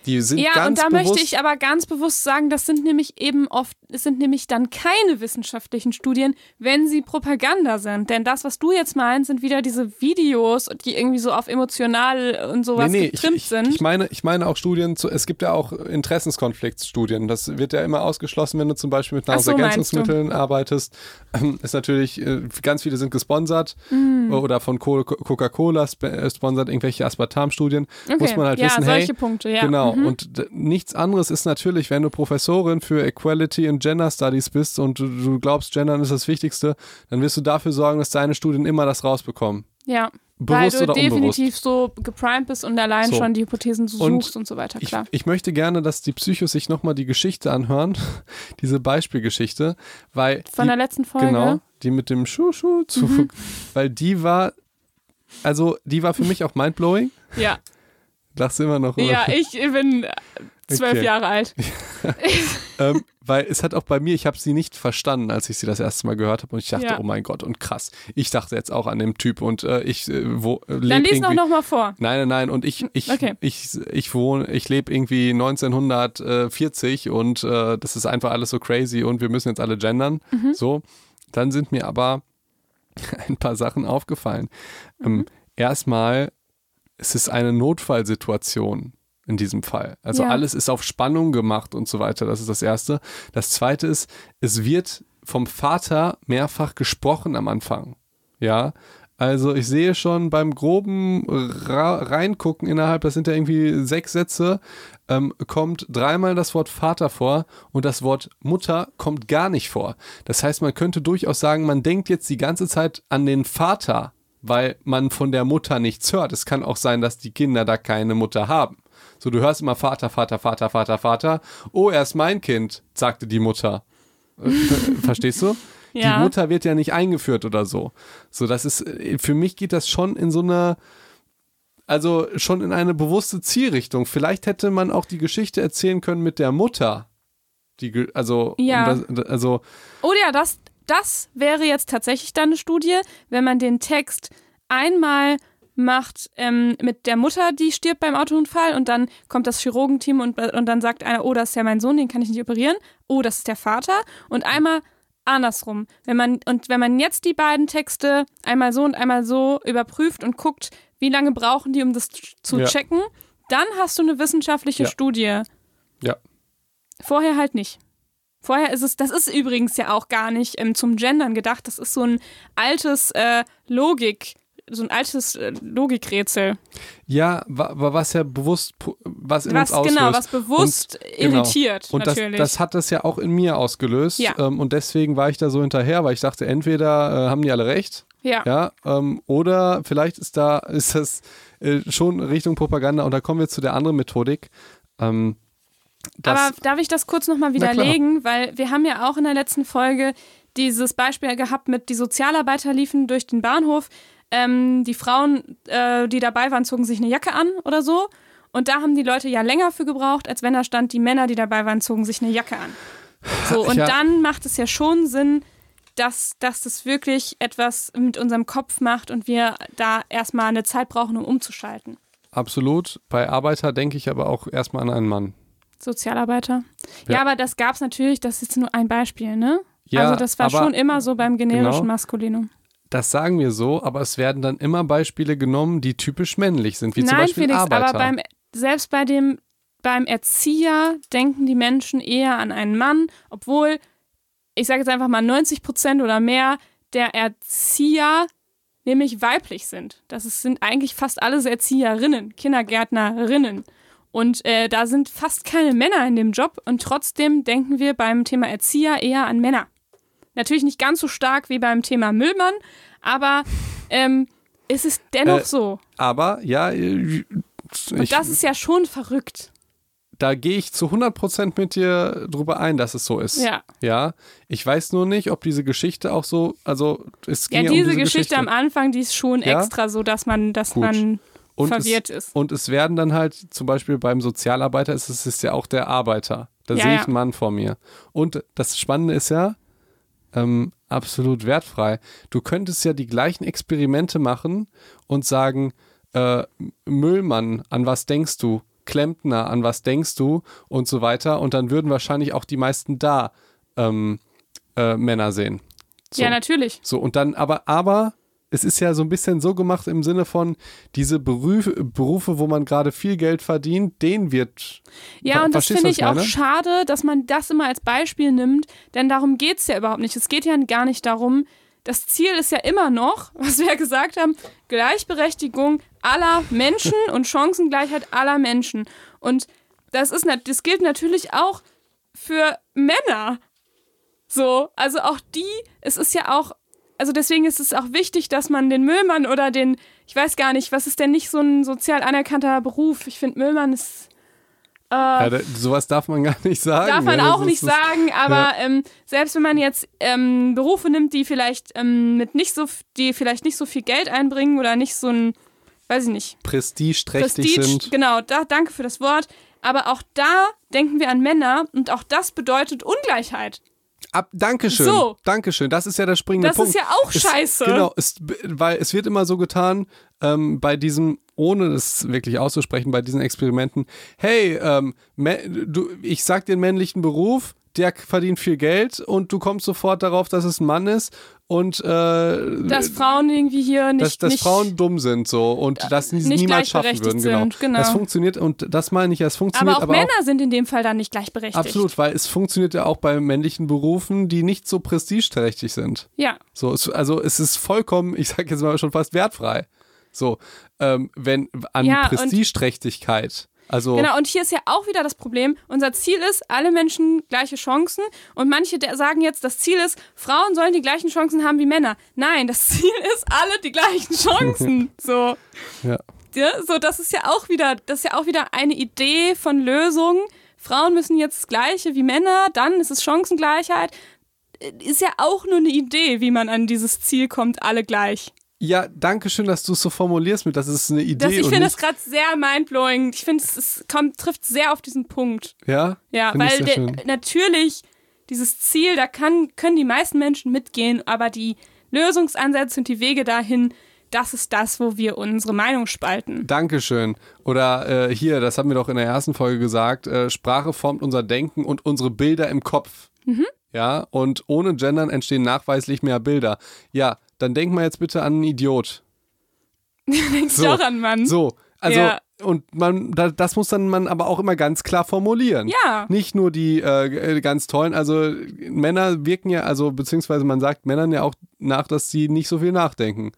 Die sind ja, ganz und da möchte ich aber ganz bewusst sagen, das sind nämlich eben oft, es sind nämlich dann keine wissenschaftlichen Studien, wenn sie Propaganda sind. Denn das, was du jetzt meinst, sind wieder diese Videos, die irgendwie so auf emotional und sowas nee, nee, ich, getrimmt ich, sind. ich meine, ich meine auch Studien, zu, es gibt ja auch Interessenskonfliktstudien. Das wird ja immer ausgeschlossen, wenn du zum Beispiel mit Ach so, Nahrungsergänzungsmitteln arbeitest. Ähm, Ist natürlich, äh, ganz viele sind gesponsert Mm. oder von Co- Coca-Cola äh, sponsert irgendwelche Aspartam-Studien. okay. Muss man halt ja, wissen, solche hey, Punkte, ja. Genau, Mhm. und nichts anderes ist natürlich, wenn du Professorin für Equality and Gender Studies bist und du, du glaubst, Gendern ist das Wichtigste, dann wirst du dafür sorgen, dass deine Studien immer das rausbekommen. Ja. Weil Bewusst du oder unbewusst. definitiv so geprimed bist und allein So. schon die Hypothesen so Und suchst und so weiter, Ich, klar. ich möchte gerne, dass die Psychos sich nochmal die Geschichte anhören, diese Beispielgeschichte, weil Von die, der letzten Folge. genau, die mit dem Schuh-Schuh-Zug, Mhm. weil die war, also die war für mich auch mindblowing. Ja. Lachst du immer noch? oder? ja, ich bin äh, zwölf Okay. Jahre alt. ähm, weil es hat auch bei mir, ich habe sie nicht verstanden, als ich sie das erste Mal gehört habe und ich dachte, Ja. oh mein Gott, und krass. Ich dachte jetzt auch an den Typ und äh, ich äh, wo, äh, Dann lies noch, irgendwie. noch mal vor. Nein, nein, nein. Und ich, ich, Okay. ich, ich wohne, ich lebe irgendwie 1940 und äh, das ist einfach alles so crazy und wir müssen jetzt alle gendern. Mhm. So. Dann sind mir aber ein paar Sachen aufgefallen. Mhm. Ähm, erstmal, es ist eine Notfallsituation in diesem Fall. Also Ja. alles ist auf Spannung gemacht und so weiter. Das ist das Erste. Das Zweite ist, es wird vom Vater mehrfach gesprochen am Anfang. Ja, also ich sehe schon beim groben Reingucken innerhalb, das sind ja irgendwie sechs Sätze, ähm, kommt dreimal das Wort Vater vor und das Wort Mutter kommt gar nicht vor. Das heißt, man könnte durchaus sagen, man denkt jetzt die ganze Zeit an den Vater, weil man von der Mutter nichts hört. Es kann auch sein, dass die Kinder da keine Mutter haben. So, du hörst immer Vater, Vater, Vater, Vater, Vater. Oh, er ist mein Kind, sagte die Mutter. Äh, Verstehst du? Ja. Die Mutter wird ja nicht eingeführt oder so. So, das ist, äh, für mich geht das schon in so eine, also schon in eine bewusste Zielrichtung. Vielleicht hätte man auch die Geschichte erzählen können mit der Mutter. Die, also, Ja. um das, also, Oh ja, das, das wäre jetzt tatsächlich dann eine Studie, wenn man den Text einmal macht ähm, mit der Mutter, die stirbt beim Autounfall und dann kommt das Chirurgenteam und, und dann sagt einer, oh, das ist ja mein Sohn, den kann ich nicht operieren. Oh, das ist der Vater. Und einmal andersrum. Wenn man, und wenn man jetzt die beiden Texte einmal so und einmal so überprüft und guckt, wie lange brauchen die, um das zu Ja. checken, dann hast du eine wissenschaftliche Ja. Studie. ja. Vorher halt nicht. Vorher ist es, das ist übrigens ja auch gar nicht ähm, zum Gendern gedacht. Das ist so ein altes äh, Logik, so ein altes äh, Logikrätsel. Ja, wa, wa, was ja bewusst, was in Was uns auslöst. genau, was bewusst genau. irritiert, Und das, natürlich. das hat das ja auch in mir ausgelöst. Ja. Ähm, und deswegen war ich da so hinterher, weil ich dachte, entweder äh, haben die alle recht, ja. ja, ähm, oder vielleicht ist da, ist das äh, schon Richtung Propaganda. Und da kommen wir zu der anderen Methodik. Ähm, Das, Aber darf ich das kurz nochmal widerlegen? Weil wir haben ja auch in der letzten Folge dieses Beispiel gehabt mit, die Sozialarbeiter liefen durch den Bahnhof. Ähm, die Frauen, äh, die dabei waren, zogen sich eine Jacke an oder so. Und da haben die Leute ja länger für gebraucht, als wenn da stand, die Männer, die dabei waren, zogen sich eine Jacke an. So, und Ja. dann macht es ja schon Sinn, dass, dass das wirklich etwas mit unserem Kopf macht und wir da erstmal eine Zeit brauchen, um umzuschalten. absolut. Bei Arbeiter denke ich aber auch erstmal an einen Mann. Sozialarbeiter. Ja, Ja. aber das gab es natürlich, das ist jetzt nur ein Beispiel, ne? Ja, also das war schon immer so beim generischen Genau. Maskulinum. Das sagen wir so, aber es werden dann immer Beispiele genommen, die typisch männlich sind, wie zum Nein, Beispiel Felix, Arbeiter. aber beim, selbst bei dem, beim Erzieher denken die Menschen eher an einen Mann, obwohl, ich sage jetzt einfach mal 90 Prozent oder mehr der Erzieher nämlich weiblich sind. Das ist, sind eigentlich fast alles Erzieherinnen, Kindergärtnerinnen. Und äh, da sind fast keine Männer in dem Job und trotzdem denken wir beim Thema Erzieher eher an Männer. Natürlich nicht ganz so stark wie beim Thema Müllmann, aber ähm, es ist dennoch Äh, so. aber ja, äh, Und ich, das ist ja schon verrückt. da gehe ich zu 100% mit dir drüber ein, dass es so ist. Ja. Ja, ich weiß nur nicht, ob diese Geschichte auch so, also es Ja, ging ja, diese, um diese Geschichte, am Anfang, die ist schon Ja? extra so, dass man, dass Gut. man Und verwirrt es, ist. Und es werden dann halt, zum Beispiel beim Sozialarbeiter, ist es ist ja auch der Arbeiter. Da Ja, sehe ich einen Mann vor mir. Und das Spannende ist ja, ähm, absolut wertfrei. Du könntest ja die gleichen Experimente machen und sagen, äh, Müllmann, an was denkst du? Klempner, an was denkst du? Und so weiter. Und dann würden wahrscheinlich auch die meisten da ähm, äh, Männer sehen. So. Ja, natürlich. So, und dann, aber, aber es ist ja so ein bisschen so gemacht im Sinne von, diese Berufe, Berufe wo man gerade viel Geld verdient, den wird. Ja, und das finde ich auch meine? schade, dass man das immer als Beispiel nimmt, denn darum geht es ja überhaupt nicht. Es geht ja gar nicht darum, das Ziel ist ja immer noch, was wir ja gesagt haben, Gleichberechtigung aller Menschen und Chancengleichheit aller Menschen. Und das, ist, das gilt natürlich auch für Männer. So, also auch die, es ist ja auch, also deswegen ist es auch wichtig, dass man den Müllmann oder den, ich weiß gar nicht, was ist denn nicht so ein sozial anerkannter Beruf? Ich finde, Müllmann ist. Äh, Ja, da, sowas darf man gar nicht sagen. Darf man ne? Das auch nicht das- sagen, aber ähm, selbst wenn man jetzt ähm, Berufe nimmt, die vielleicht ähm, mit nicht so, die vielleicht nicht so viel Geld einbringen oder nicht so ein, weiß ich nicht, Prestigeträchtig Prestige, sind. genau, da, danke für das Wort. Aber auch da denken wir an Männer und auch das bedeutet Ungleichheit. Ab, Dankeschön. So. Dankeschön. Das ist ja der springende Das Punkt. ist ja auch Es- scheiße. Genau, es, weil es wird immer so getan, ähm, bei diesem, ohne es wirklich auszusprechen, bei diesen Experimenten, hey, ähm, du, ich sag dir einen männlichen Beruf, der verdient viel Geld und du kommst sofort darauf, dass es ein Mann ist und äh, Dass Frauen irgendwie hier nicht. dass, dass nicht Frauen dumm sind so und dass sie es niemals schaffen würden. Genau. sind, genau. Das funktioniert und das meine ich ja, es funktioniert aber auch aber, Männer sind in dem Fall dann nicht gleichberechtigt. Absolut, weil es funktioniert ja auch bei männlichen Berufen, die nicht so prestigeträchtig sind. Ja. So, es, also es ist vollkommen, ich sage jetzt mal schon fast wertfrei. So, ähm, wenn an Ja, Prestigeträchtigkeit. Also Genau, und hier ist ja auch wieder das Problem. Unser Ziel ist, alle Menschen gleiche Chancen. Und manche sagen jetzt, das Ziel ist, Frauen sollen die gleichen Chancen haben wie Männer. Nein, das Ziel ist, alle die gleichen Chancen. so. ja. Ja, so, das ist ja auch wieder, das ist ja auch wieder eine Idee von Lösung. Frauen müssen jetzt das Gleiche wie Männer, dann ist es Chancengleichheit. Ist ja auch nur eine Idee, wie man an dieses Ziel kommt, alle gleich. Ja, danke schön, dass du es so formulierst mit, das ist eine Idee Das, ich finde das nicht, gerade sehr mindblowing. Ich finde, es, es kommt, trifft sehr auf diesen Punkt. ja, Ja, weil der, natürlich dieses Ziel, da kann, können die meisten Menschen mitgehen, aber die Lösungsansätze und die Wege dahin, das ist das, wo wir unsere Meinung spalten. Dankeschön. Oder äh, hier, das haben wir doch in der ersten Folge gesagt, äh, Sprache formt unser Denken und unsere Bilder im Kopf. Mhm. Ja, und ohne Gendern entstehen nachweislich mehr Bilder. Ja, dann denk mal jetzt bitte an einen Idiot. Denkst So, du auch an Mann? So, also Ja. und man, da, das muss dann man aber auch immer ganz klar formulieren. Ja. Nicht nur die äh, ganz tollen, also Männer wirken ja, also beziehungsweise man sagt Männern ja auch nach, dass sie nicht so viel nachdenken.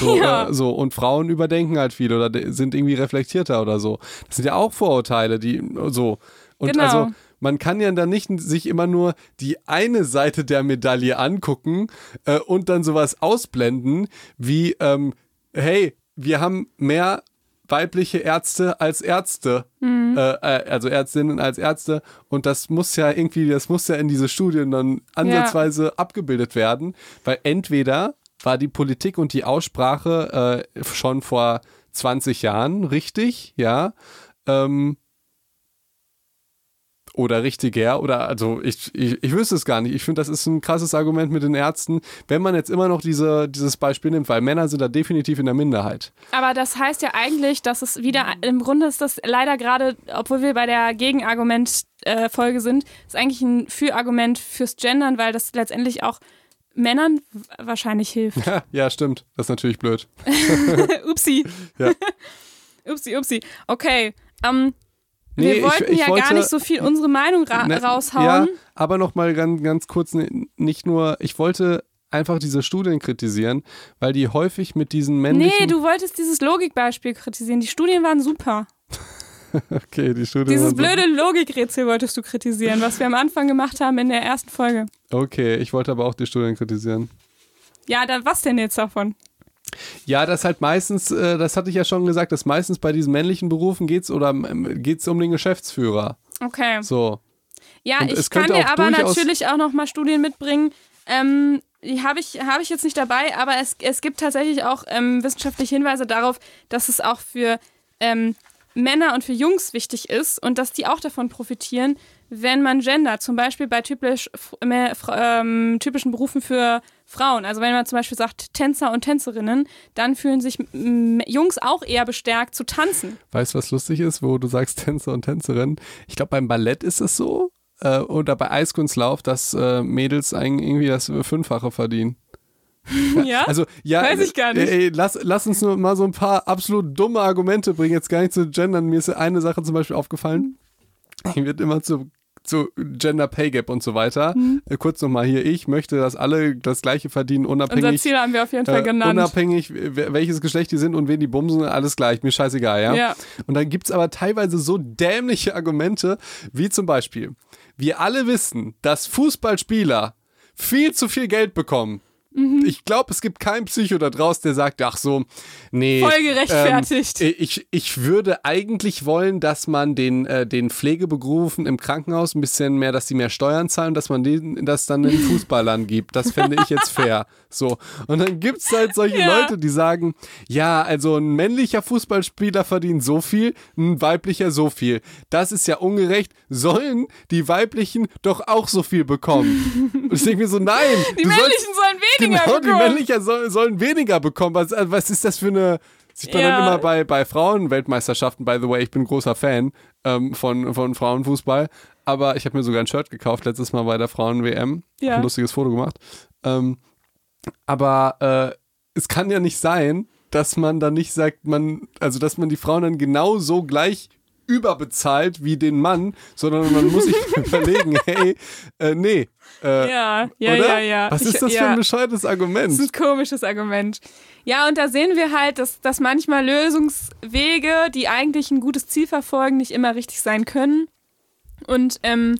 So, Ja. äh, so und Frauen überdenken halt viel oder de- sind irgendwie reflektierter oder so. Das sind ja auch Vorurteile, die so. Und Genau. also man kann ja dann nicht sich immer nur die eine Seite der Medaille angucken äh, und dann sowas ausblenden wie, ähm, hey, wir haben mehr weibliche Ärzte als Ärzte, äh, äh, also Ärztinnen als Ärzte. Und das muss ja irgendwie, das muss ja in diese Studien dann ansatzweise abgebildet werden, weil entweder war die Politik und die Aussprache äh, schon vor 20 Jahren richtig, ja, ähm, oder richtiger oder also ich, ich, ich wüsste es gar nicht. Ich finde, das ist ein krasses Argument mit den Ärzten, wenn man jetzt immer noch diese, dieses Beispiel nimmt, weil Männer sind da definitiv in der Minderheit. Aber das heißt ja eigentlich, dass es wieder, im Grunde ist das leider gerade, obwohl wir bei der Gegenargument-Folge äh, sind, ist eigentlich ein Für-Argument fürs Gendern, weil das letztendlich auch Männern wahrscheinlich hilft. ja, stimmt. Das ist natürlich blöd. upsi. Ja. upsi, upsi. Okay. Ähm, Nee, wir wollten ich, ich ja wollte, gar nicht so viel unsere Meinung ra ne, raushauen. Ja, aber nochmal ganz, ganz kurz, nicht nur, ich wollte einfach diese Studien kritisieren, weil die häufig mit diesen männlichen... Nee, du wolltest dieses Logikbeispiel kritisieren. Die Studien waren super. okay, die Studien Dieses blöde Logikrätsel wolltest du kritisieren, was wir am Anfang gemacht haben in der ersten Folge. Okay, ich wollte aber auch die Studien kritisieren. Ja, dann was denn jetzt davon? Ja, das halt meistens, äh, das hatte ich ja schon gesagt, dass meistens bei diesen männlichen Berufen geht's oder geht's um den Geschäftsführer. Okay. So. Ja, Und ich kann dir aber natürlich auch noch mal Studien mitbringen. Ähm, die habe ich, hab ich jetzt nicht dabei, aber es, es gibt tatsächlich auch ähm, wissenschaftliche Hinweise darauf, dass es auch für ähm, Männer und für Jungs wichtig ist und dass die auch davon profitieren, wenn man Gender, zum Beispiel bei typisch, ähm, typischen Berufen für Frauen, also wenn man zum Beispiel sagt Tänzer und Tänzerinnen, dann fühlen sich Jungs auch eher bestärkt zu tanzen. Weißt du, was lustig ist, wo du sagst Tänzer und Tänzerinnen? Ich glaube, beim Ballett ist es so äh, oder bei Eiskunstlauf, dass äh, Mädels eigentlich irgendwie das Fünffache verdienen. Ja? Also, ja, Weiß ich gar nicht. Ey, lass, lass uns nur mal so ein paar absolut dumme Argumente bringen, jetzt gar nicht zu gendern. Mir ist eine Sache zum Beispiel aufgefallen. Die wird immer zu zu Gender Pay Gap und so weiter. Mhm. Äh, kurz nochmal hier, ich möchte, dass alle das gleiche verdienen, unabhängig. Unser Ziel haben wir auf jeden Fall äh, genannt. Unabhängig, welches Geschlecht die sind und wen die bumsen, alles gleich, mir scheißegal, ja. ja. Und dann gibt es aber teilweise so dämliche Argumente, wie zum Beispiel, wir alle wissen, dass Fußballspieler viel zu viel Geld bekommen Mhm. Ich glaube, es gibt keinen Psycho da draußen, der sagt, ach so, nee. Voll gerechtfertigt. Ähm, ich, ich würde eigentlich wollen, dass man den, äh, den Pflegeberufen im Krankenhaus ein bisschen mehr, dass sie mehr Steuern zahlen, dass man denen das dann den Fußballern gibt. Das fände ich jetzt fair. So. Und dann gibt es halt solche ja. Leute, die sagen, ja, also ein männlicher Fußballspieler verdient so viel, ein weiblicher so viel. Das ist ja ungerecht. Sollen die weiblichen doch auch so viel bekommen? Und ich denke mir so, nein. Die männlichen sollst, sollen weniger genau, bekommen. die männlichen soll, sollen weniger bekommen. Was, also was ist das für eine. Sieht man ja. dann immer bei, bei Frauenweltmeisterschaften, by the way, ich bin großer Fan ähm, von, von Frauenfußball. Aber ich habe mir sogar ein Shirt gekauft letztes Mal bei der Frauen-WM. Ja. Ein lustiges Foto gemacht. Ähm, aber äh, es kann ja nicht sein, dass man dann nicht sagt, man, also dass man die Frauen dann genauso gleich überbezahlt wie den Mann, sondern man muss sich überlegen, hey, äh, nee. Äh, ja, ja, oder? ja, ja. Was ist das ich, für ein bescheuertes Argument? Das ist ein komisches Argument. Ja, und da sehen wir halt, dass, dass manchmal Lösungswege, die eigentlich ein gutes Ziel verfolgen, nicht immer richtig sein können. Und ähm,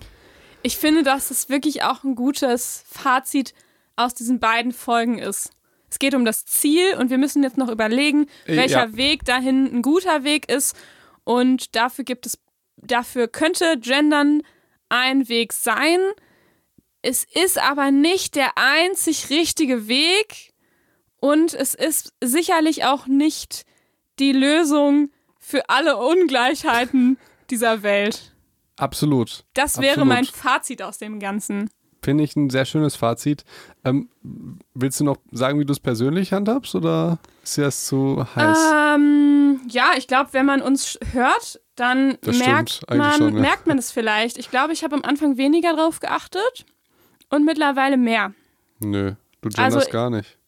ich finde, dass es wirklich auch ein gutes Fazit aus diesen beiden Folgen ist. Es geht um das Ziel und wir müssen jetzt noch überlegen, äh, welcher ja. Weg dahin ein guter Weg ist. Und dafür gibt es, dafür könnte Gendern ein Weg sein. Es ist aber nicht der einzig richtige Weg und es ist sicherlich auch nicht die Lösung für alle Ungleichheiten dieser Welt. Absolut. Das wäre Absolut. mein Fazit aus dem Ganzen. Finde ich ein sehr schönes Fazit. Ähm, willst du noch sagen, wie du es persönlich handhabst oder ist das zu heiß? Ähm, ja, ich glaube, wenn man uns hört, dann merkt man, schon, ja. merkt man es vielleicht. Ich glaube, ich habe am Anfang weniger drauf geachtet und mittlerweile mehr. Nö, du genderst also, gar nicht.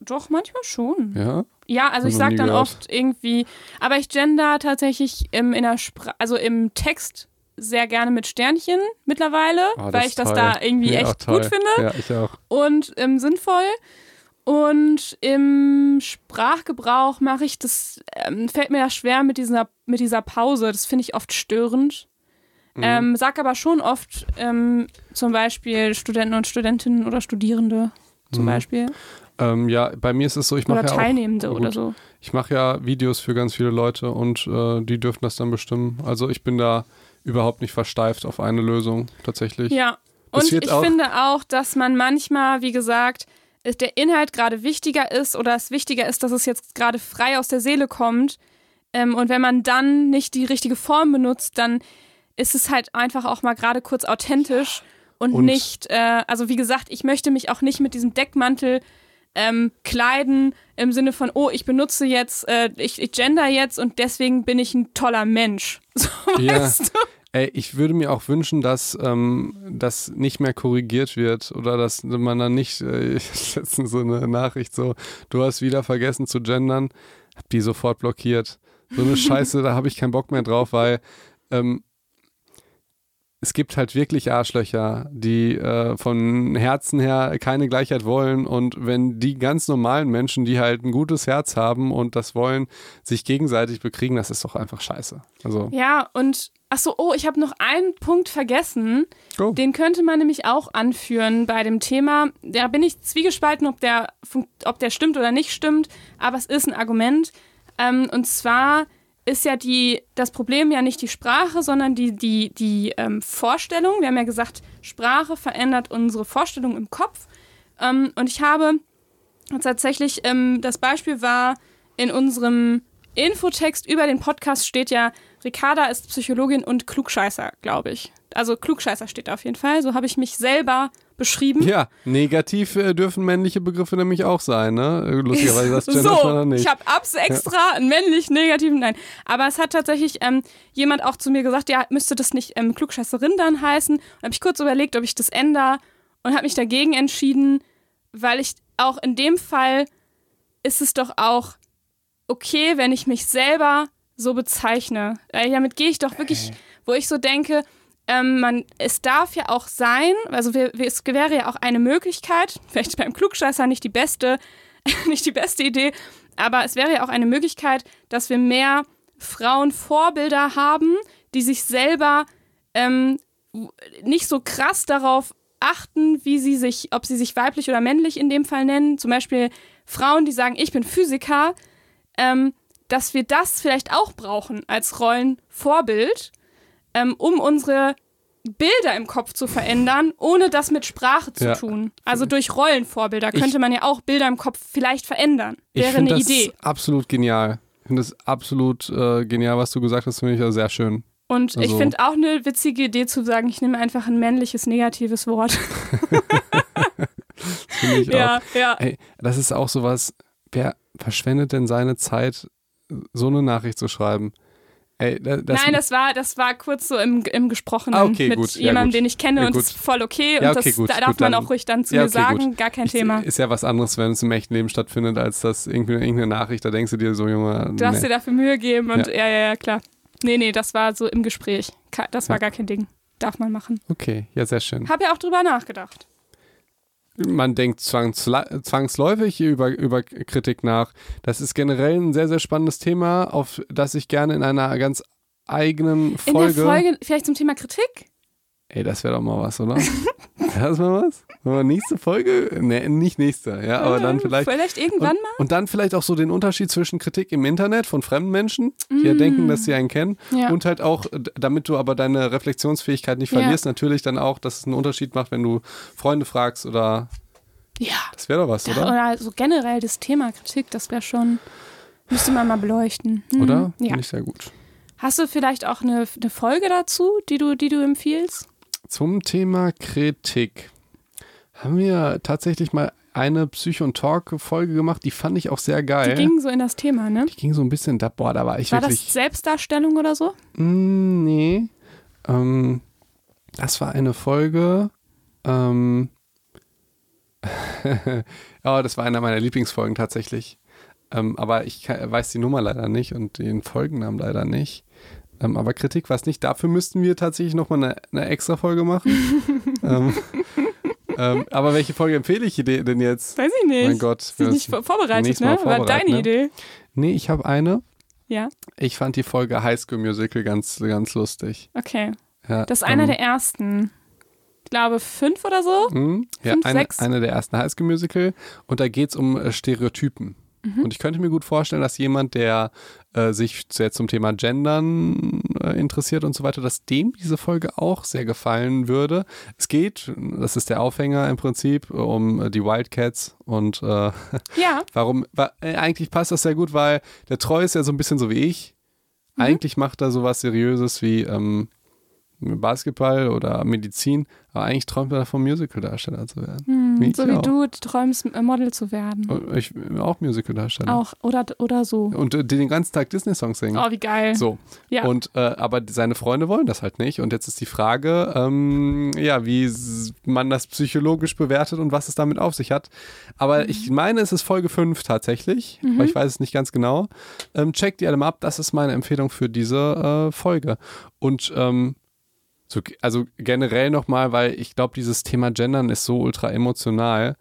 Doch, manchmal schon. Ja? Ja, also ich sage dann gehört. oft irgendwie, aber ich gender tatsächlich im, in der Spra also im Text sehr gerne mit Sternchen mittlerweile, oh, weil ich das toll. da irgendwie nee, echt gut finde. Ja, ich auch. Und ähm, sinnvoll. Und im Sprachgebrauch mache ich das, ähm, fällt mir das schwer mit dieser, mit dieser Pause. Das finde ich oft störend. Mhm. Ähm, sag aber schon oft ähm, zum Beispiel Studenten und Studentinnen oder Studierende zum mhm. Beispiel. Ähm, ja, bei mir ist es so, ich mache ja Teilnehmende auch, oder so. Ich mache ja Videos für ganz viele Leute und äh, die dürfen das dann bestimmen. Also ich bin da überhaupt nicht versteift auf eine Lösung tatsächlich. Ja. Das Und ich auch- finde auch, dass man manchmal, wie gesagt, der Inhalt gerade wichtiger ist oder es wichtiger ist, dass es jetzt gerade frei aus der Seele kommt. Ähm, und wenn man dann nicht die richtige Form benutzt, dann ist es halt einfach auch mal gerade kurz authentisch und, Und- nicht, äh, also wie gesagt, ich möchte mich auch nicht mit diesem Deckmantel ähm, kleiden im Sinne von, oh, ich benutze jetzt, äh, ich, ich gender jetzt und deswegen bin ich ein toller Mensch. So, Ja. weißt du? Ey, ich würde mir auch wünschen, dass ähm, das nicht mehr korrigiert wird oder dass man dann nicht, äh, letztens so eine Nachricht so, du hast wieder vergessen zu gendern, hab die sofort blockiert. So eine Scheiße, da habe ich keinen Bock mehr drauf, weil ähm, es gibt halt wirklich Arschlöcher, die äh, von Herzen her keine Gleichheit wollen und wenn die ganz normalen Menschen, die halt ein gutes Herz haben und das wollen, sich gegenseitig bekriegen, das ist doch einfach scheiße. Also, Ja, und ach so, oh, ich habe noch einen Punkt vergessen. go. Den könnte man nämlich auch anführen bei dem Thema. Da bin ich zwiegespalten, ob der, ob der stimmt oder nicht stimmt, aber es ist ein Argument. Ähm, und zwar ist ja die, das Problem ja nicht die Sprache, sondern die, die, die ähm, Vorstellung. Wir haben ja gesagt, Sprache verändert unsere Vorstellung im Kopf. Ähm, und ich habe tatsächlich, ähm, das Beispiel war in unserem Infotext über den Podcast steht ja, Ricarda ist Psychologin und Klugscheißer, glaube ich. Also Klugscheißer steht da auf jeden Fall. So habe ich mich selber beschrieben. Ja, negativ äh, dürfen männliche Begriffe nämlich auch sein, ne? Äh, Lustigerweise das gendert man So, nicht. ich habe abs extra einen männlich negativen, nein. Aber es hat tatsächlich ähm, jemand auch zu mir gesagt, ja, müsste das nicht ähm, Klugscheißerin dann heißen? Und habe ich kurz überlegt, ob ich das ändere und habe mich dagegen entschieden, weil ich auch in dem Fall ist es doch auch okay, wenn ich mich selber so bezeichne. Weil damit gehe ich doch wirklich, wo ich so denke, ähm, man, es darf ja auch sein, also wir, wir, es wäre ja auch eine Möglichkeit, vielleicht beim Klugscheißer nicht die beste, nicht die beste Idee, aber es wäre ja auch eine Möglichkeit, dass wir mehr Frauenvorbilder haben, die sich selber ähm, nicht so krass darauf achten, wie sie sich, ob sie sich weiblich oder männlich in dem Fall nennen. Zum Beispiel Frauen, die sagen, ich bin Physiker, ähm, dass wir das vielleicht auch brauchen als Rollenvorbild, ähm, um unsere Bilder im Kopf zu verändern, ohne das mit Sprache zu Ja. tun. Also durch Rollenvorbilder Ich- könnte man ja auch Bilder im Kopf vielleicht verändern. ich Wäre finde eine das Idee. absolut genial. Ich finde das absolut äh, genial, was du gesagt hast, finde ich ja sehr schön. Und ich also- finde auch eine witzige Idee zu sagen, ich nehme einfach ein männliches negatives Wort. Finde ich auch. ja, ja. Ey, das ist auch sowas, wer verschwendet denn seine Zeit, so eine Nachricht zu schreiben? Ey, da- das, Nein, das war, das war kurz so im, im Gesprochenen Ah, okay, mit gut. Ja, jemandem, gut. den ich kenne Ja, und das ist voll okay. Ja, und okay, das, gut, da darf gut, man auch ruhig dann zu Ja, mir okay, sagen, gar kein ich, Thema. Ist ja was anderes, wenn es im echten Leben stattfindet, als das irgendwie irgendeine Nachricht, da denkst du dir so, Junge, Du hast nee. dir dafür Mühe gegeben und Ja. ja, ja, ja, klar. Nee, nee, das war so im Gespräch. Das war gar kein Ding. Darf man machen. Okay, ja, sehr schön. Hab ja auch drüber nachgedacht. Man denkt zwangsläufig über, über Kritik nach. Das ist generell ein sehr, sehr spannendes Thema, auf das ich gerne in einer ganz eigenen In Folge. der Folge vielleicht zum Thema Kritik? Ey, das wäre doch mal was, oder? Das mal was? Nächste Folge? Nee, nicht nächste, ja, aber dann Äh, vielleicht. Vielleicht irgendwann und, mal? und dann vielleicht auch so den Unterschied zwischen Kritik im Internet von fremden Menschen, die ja denken, dass sie einen kennen, Mm. Ja. und halt auch, damit du aber deine Reflexionsfähigkeit nicht Ja. verlierst, natürlich dann auch, dass es einen Unterschied macht, wenn du Freunde fragst oder. Ja. Das wäre doch was, Ja, oder? oder so generell das Thema Kritik, das wäre schon, müsste man mal beleuchten. Hm, Oder? Ja. Finde ich sehr gut. Hast du vielleicht auch eine, eine Folge dazu, die du, die du empfiehlst? Zum Thema Kritik haben wir tatsächlich mal eine Psycho- und Talk-Folge gemacht, die fand ich auch sehr geil. Die ging so in das Thema, ne? Die ging so ein bisschen, da, boah, da war ich War wirklich. das Selbstdarstellung oder so? Mm, nee. Ähm, das war eine Folge. Ähm, oh, das war einer meiner Lieblingsfolgen tatsächlich. Ähm, aber ich kann, weiß die Nummer leider nicht und den Folgennamen leider nicht. Ähm, aber Kritik war es nicht. Dafür müssten wir tatsächlich nochmal eine, eine extra Folge machen. ähm, ähm, aber welche Folge empfehle ich dir denn jetzt? Weiß ich nicht. Mein Gott. Ist nicht vor- vorbereitet, ne? War vorbereiten, deine ne? Idee. Nee, ich habe eine. Ja, Ich fand die Folge High School Musical ganz, ganz lustig. okay. Ja, Das ist einer ähm, der ersten. ich glaube, fünf oder so. Mhm. Ja, Fünf, eine, sechs. eine der ersten Highschool-Musical. Und da geht es um äh, Stereotypen. Mhm. Und ich könnte mir gut vorstellen, dass jemand, der äh, sich sehr zum Thema Gendern äh, interessiert und so weiter, dass dem diese Folge auch sehr gefallen würde. Es geht, das ist der Aufhänger im Prinzip, um äh, die Wildcats und äh, Ja, warum, wa äh, eigentlich passt das sehr gut, weil der Treu ist ja so ein bisschen so wie ich. Mhm. Eigentlich macht er sowas Seriöses wie ähm, Basketball oder Medizin, aber eigentlich träumt er davon, Musical-Darsteller zu werden. hm, Wie ich so wie auch. du träumst, äh, Model zu werden. Und Ich bin auch Musical-Darsteller. Auch, oder, oder so. Und äh, die den ganzen Tag Disney-Songs singen. Oh, wie geil. So. Ja. Und äh, aber seine Freunde wollen das halt nicht. Und jetzt ist die Frage, ähm, ja, wie man das psychologisch bewertet und was es damit auf sich hat. Aber Mhm. ich meine, es ist Folge 5 tatsächlich, aber ich weiß es nicht ganz genau. Ähm, checkt die alle mal ab. Das ist meine Empfehlung für diese äh, Folge. Und ähm, so, also generell nochmal, weil ich glaube, dieses Thema Gendern ist so ultra emotional.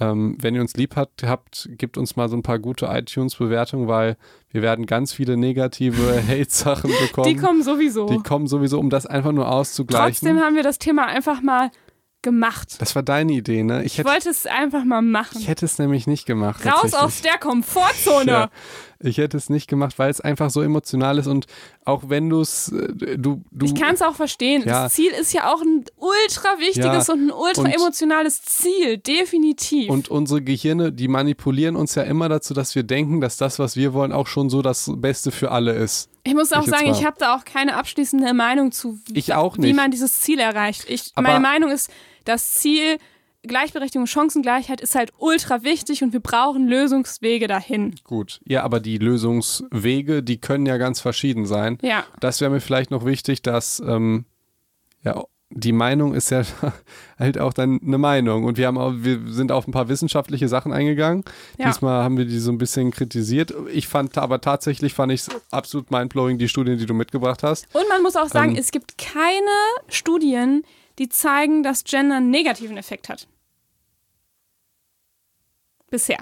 Ähm, wenn ihr uns lieb habt, habt, gebt uns mal so ein paar gute iTunes-Bewertungen, weil wir werden ganz viele negative Hate-Sachen bekommen. Die kommen sowieso. Die kommen sowieso, um das einfach nur auszugleichen. Trotzdem haben wir das Thema einfach mal gemacht. das war deine Idee, ne? Ich Ich hätte, wollte es einfach mal machen. ich hätte es nämlich nicht gemacht. Raus aus der Komfortzone. Ja, ich hätte es nicht gemacht, weil es einfach so emotional ist und auch wenn du's, äh, du du Ich kann es auch verstehen. Ja. Das Ziel ist ja auch ein ultra wichtiges Ja. und ein ultra Und- emotionales Ziel, definitiv. und unsere Gehirne, die manipulieren uns ja immer dazu, dass wir denken, dass das, was wir wollen, auch schon so das Beste für alle ist. ich muss auch ich sagen, ich habe da auch keine abschließende Meinung zu, wie man dieses Ziel erreicht. Ich, Aber- meine Meinung ist, das Ziel Gleichberechtigung, Chancengleichheit ist halt ultra wichtig und wir brauchen Lösungswege dahin. Gut. Ja, aber die Lösungswege, die können ja ganz verschieden sein. Ja. Das wäre mir vielleicht noch wichtig, dass ähm, ja die Meinung ist ja halt auch dann eine Meinung und wir haben auch, wir sind auf ein paar wissenschaftliche Sachen eingegangen. Ja. Diesmal haben wir die so ein bisschen kritisiert. Ich fand aber tatsächlich fand ich es absolut mindblowing die Studien, die du mitgebracht hast. Und man muss auch sagen, Ähm. es gibt keine Studien, die zeigen, dass Gender einen negativen Effekt hat. Bisher.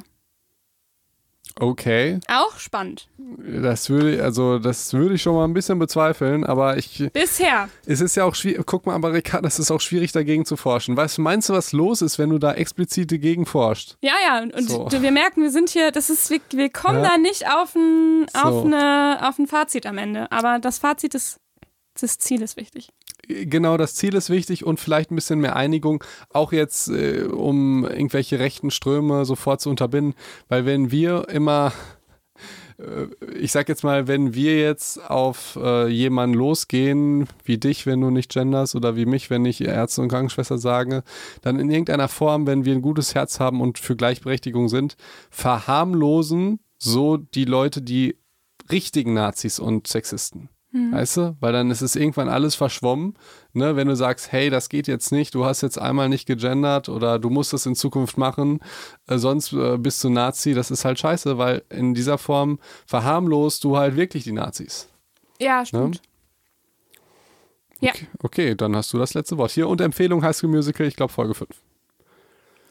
Okay, Auch spannend. das würde also das würde ich schon mal ein bisschen bezweifeln, aber ich Bisher. es ist ja auch schwierig. Guck mal, Amerikaner, das ist auch schwierig dagegen zu forschen. Du, meinst du, was los ist, wenn du da explizit dagegen forscht? Ja, ja, und, und So. wir merken, wir sind hier, das ist, wir, wir kommen Ja. da nicht auf ein, auf, So. eine, auf ein Fazit am Ende. Aber das Fazit ist, das Ziel ist wichtig. Genau, das Ziel ist wichtig und vielleicht ein bisschen mehr Einigung, auch jetzt, äh, um irgendwelche rechten Ströme sofort zu unterbinden. Weil wenn wir immer, äh, ich sag jetzt mal, wenn wir jetzt auf äh, jemanden losgehen, wie dich, wenn du nicht genders, oder wie mich, wenn ich Ärzte und Krankenschwester sage, dann in irgendeiner Form, wenn wir ein gutes Herz haben und für Gleichberechtigung sind, verharmlosen so die Leute, die richtigen Nazis und Sexisten. Weißt du? Weil dann ist es irgendwann alles verschwommen. Ne? Wenn du sagst, hey, das geht jetzt nicht, du hast jetzt einmal nicht gegendert oder du musst das in Zukunft machen, äh, sonst äh, bist du Nazi, das ist halt scheiße, weil in dieser Form verharmlost du halt wirklich die Nazis. Ja, stimmt. Ja. Okay, okay, dann hast du das letzte Wort. Hier und Empfehlung High School Musical, ich glaube Folge 5.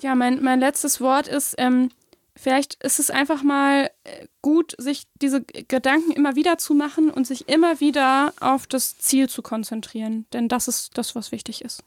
Ja, mein, mein letztes Wort ist, ähm, vielleicht ist es einfach mal äh, gut, sich diese Gedanken immer wieder zu machen und sich immer wieder auf das Ziel zu konzentrieren. Denn das ist das, was wichtig ist.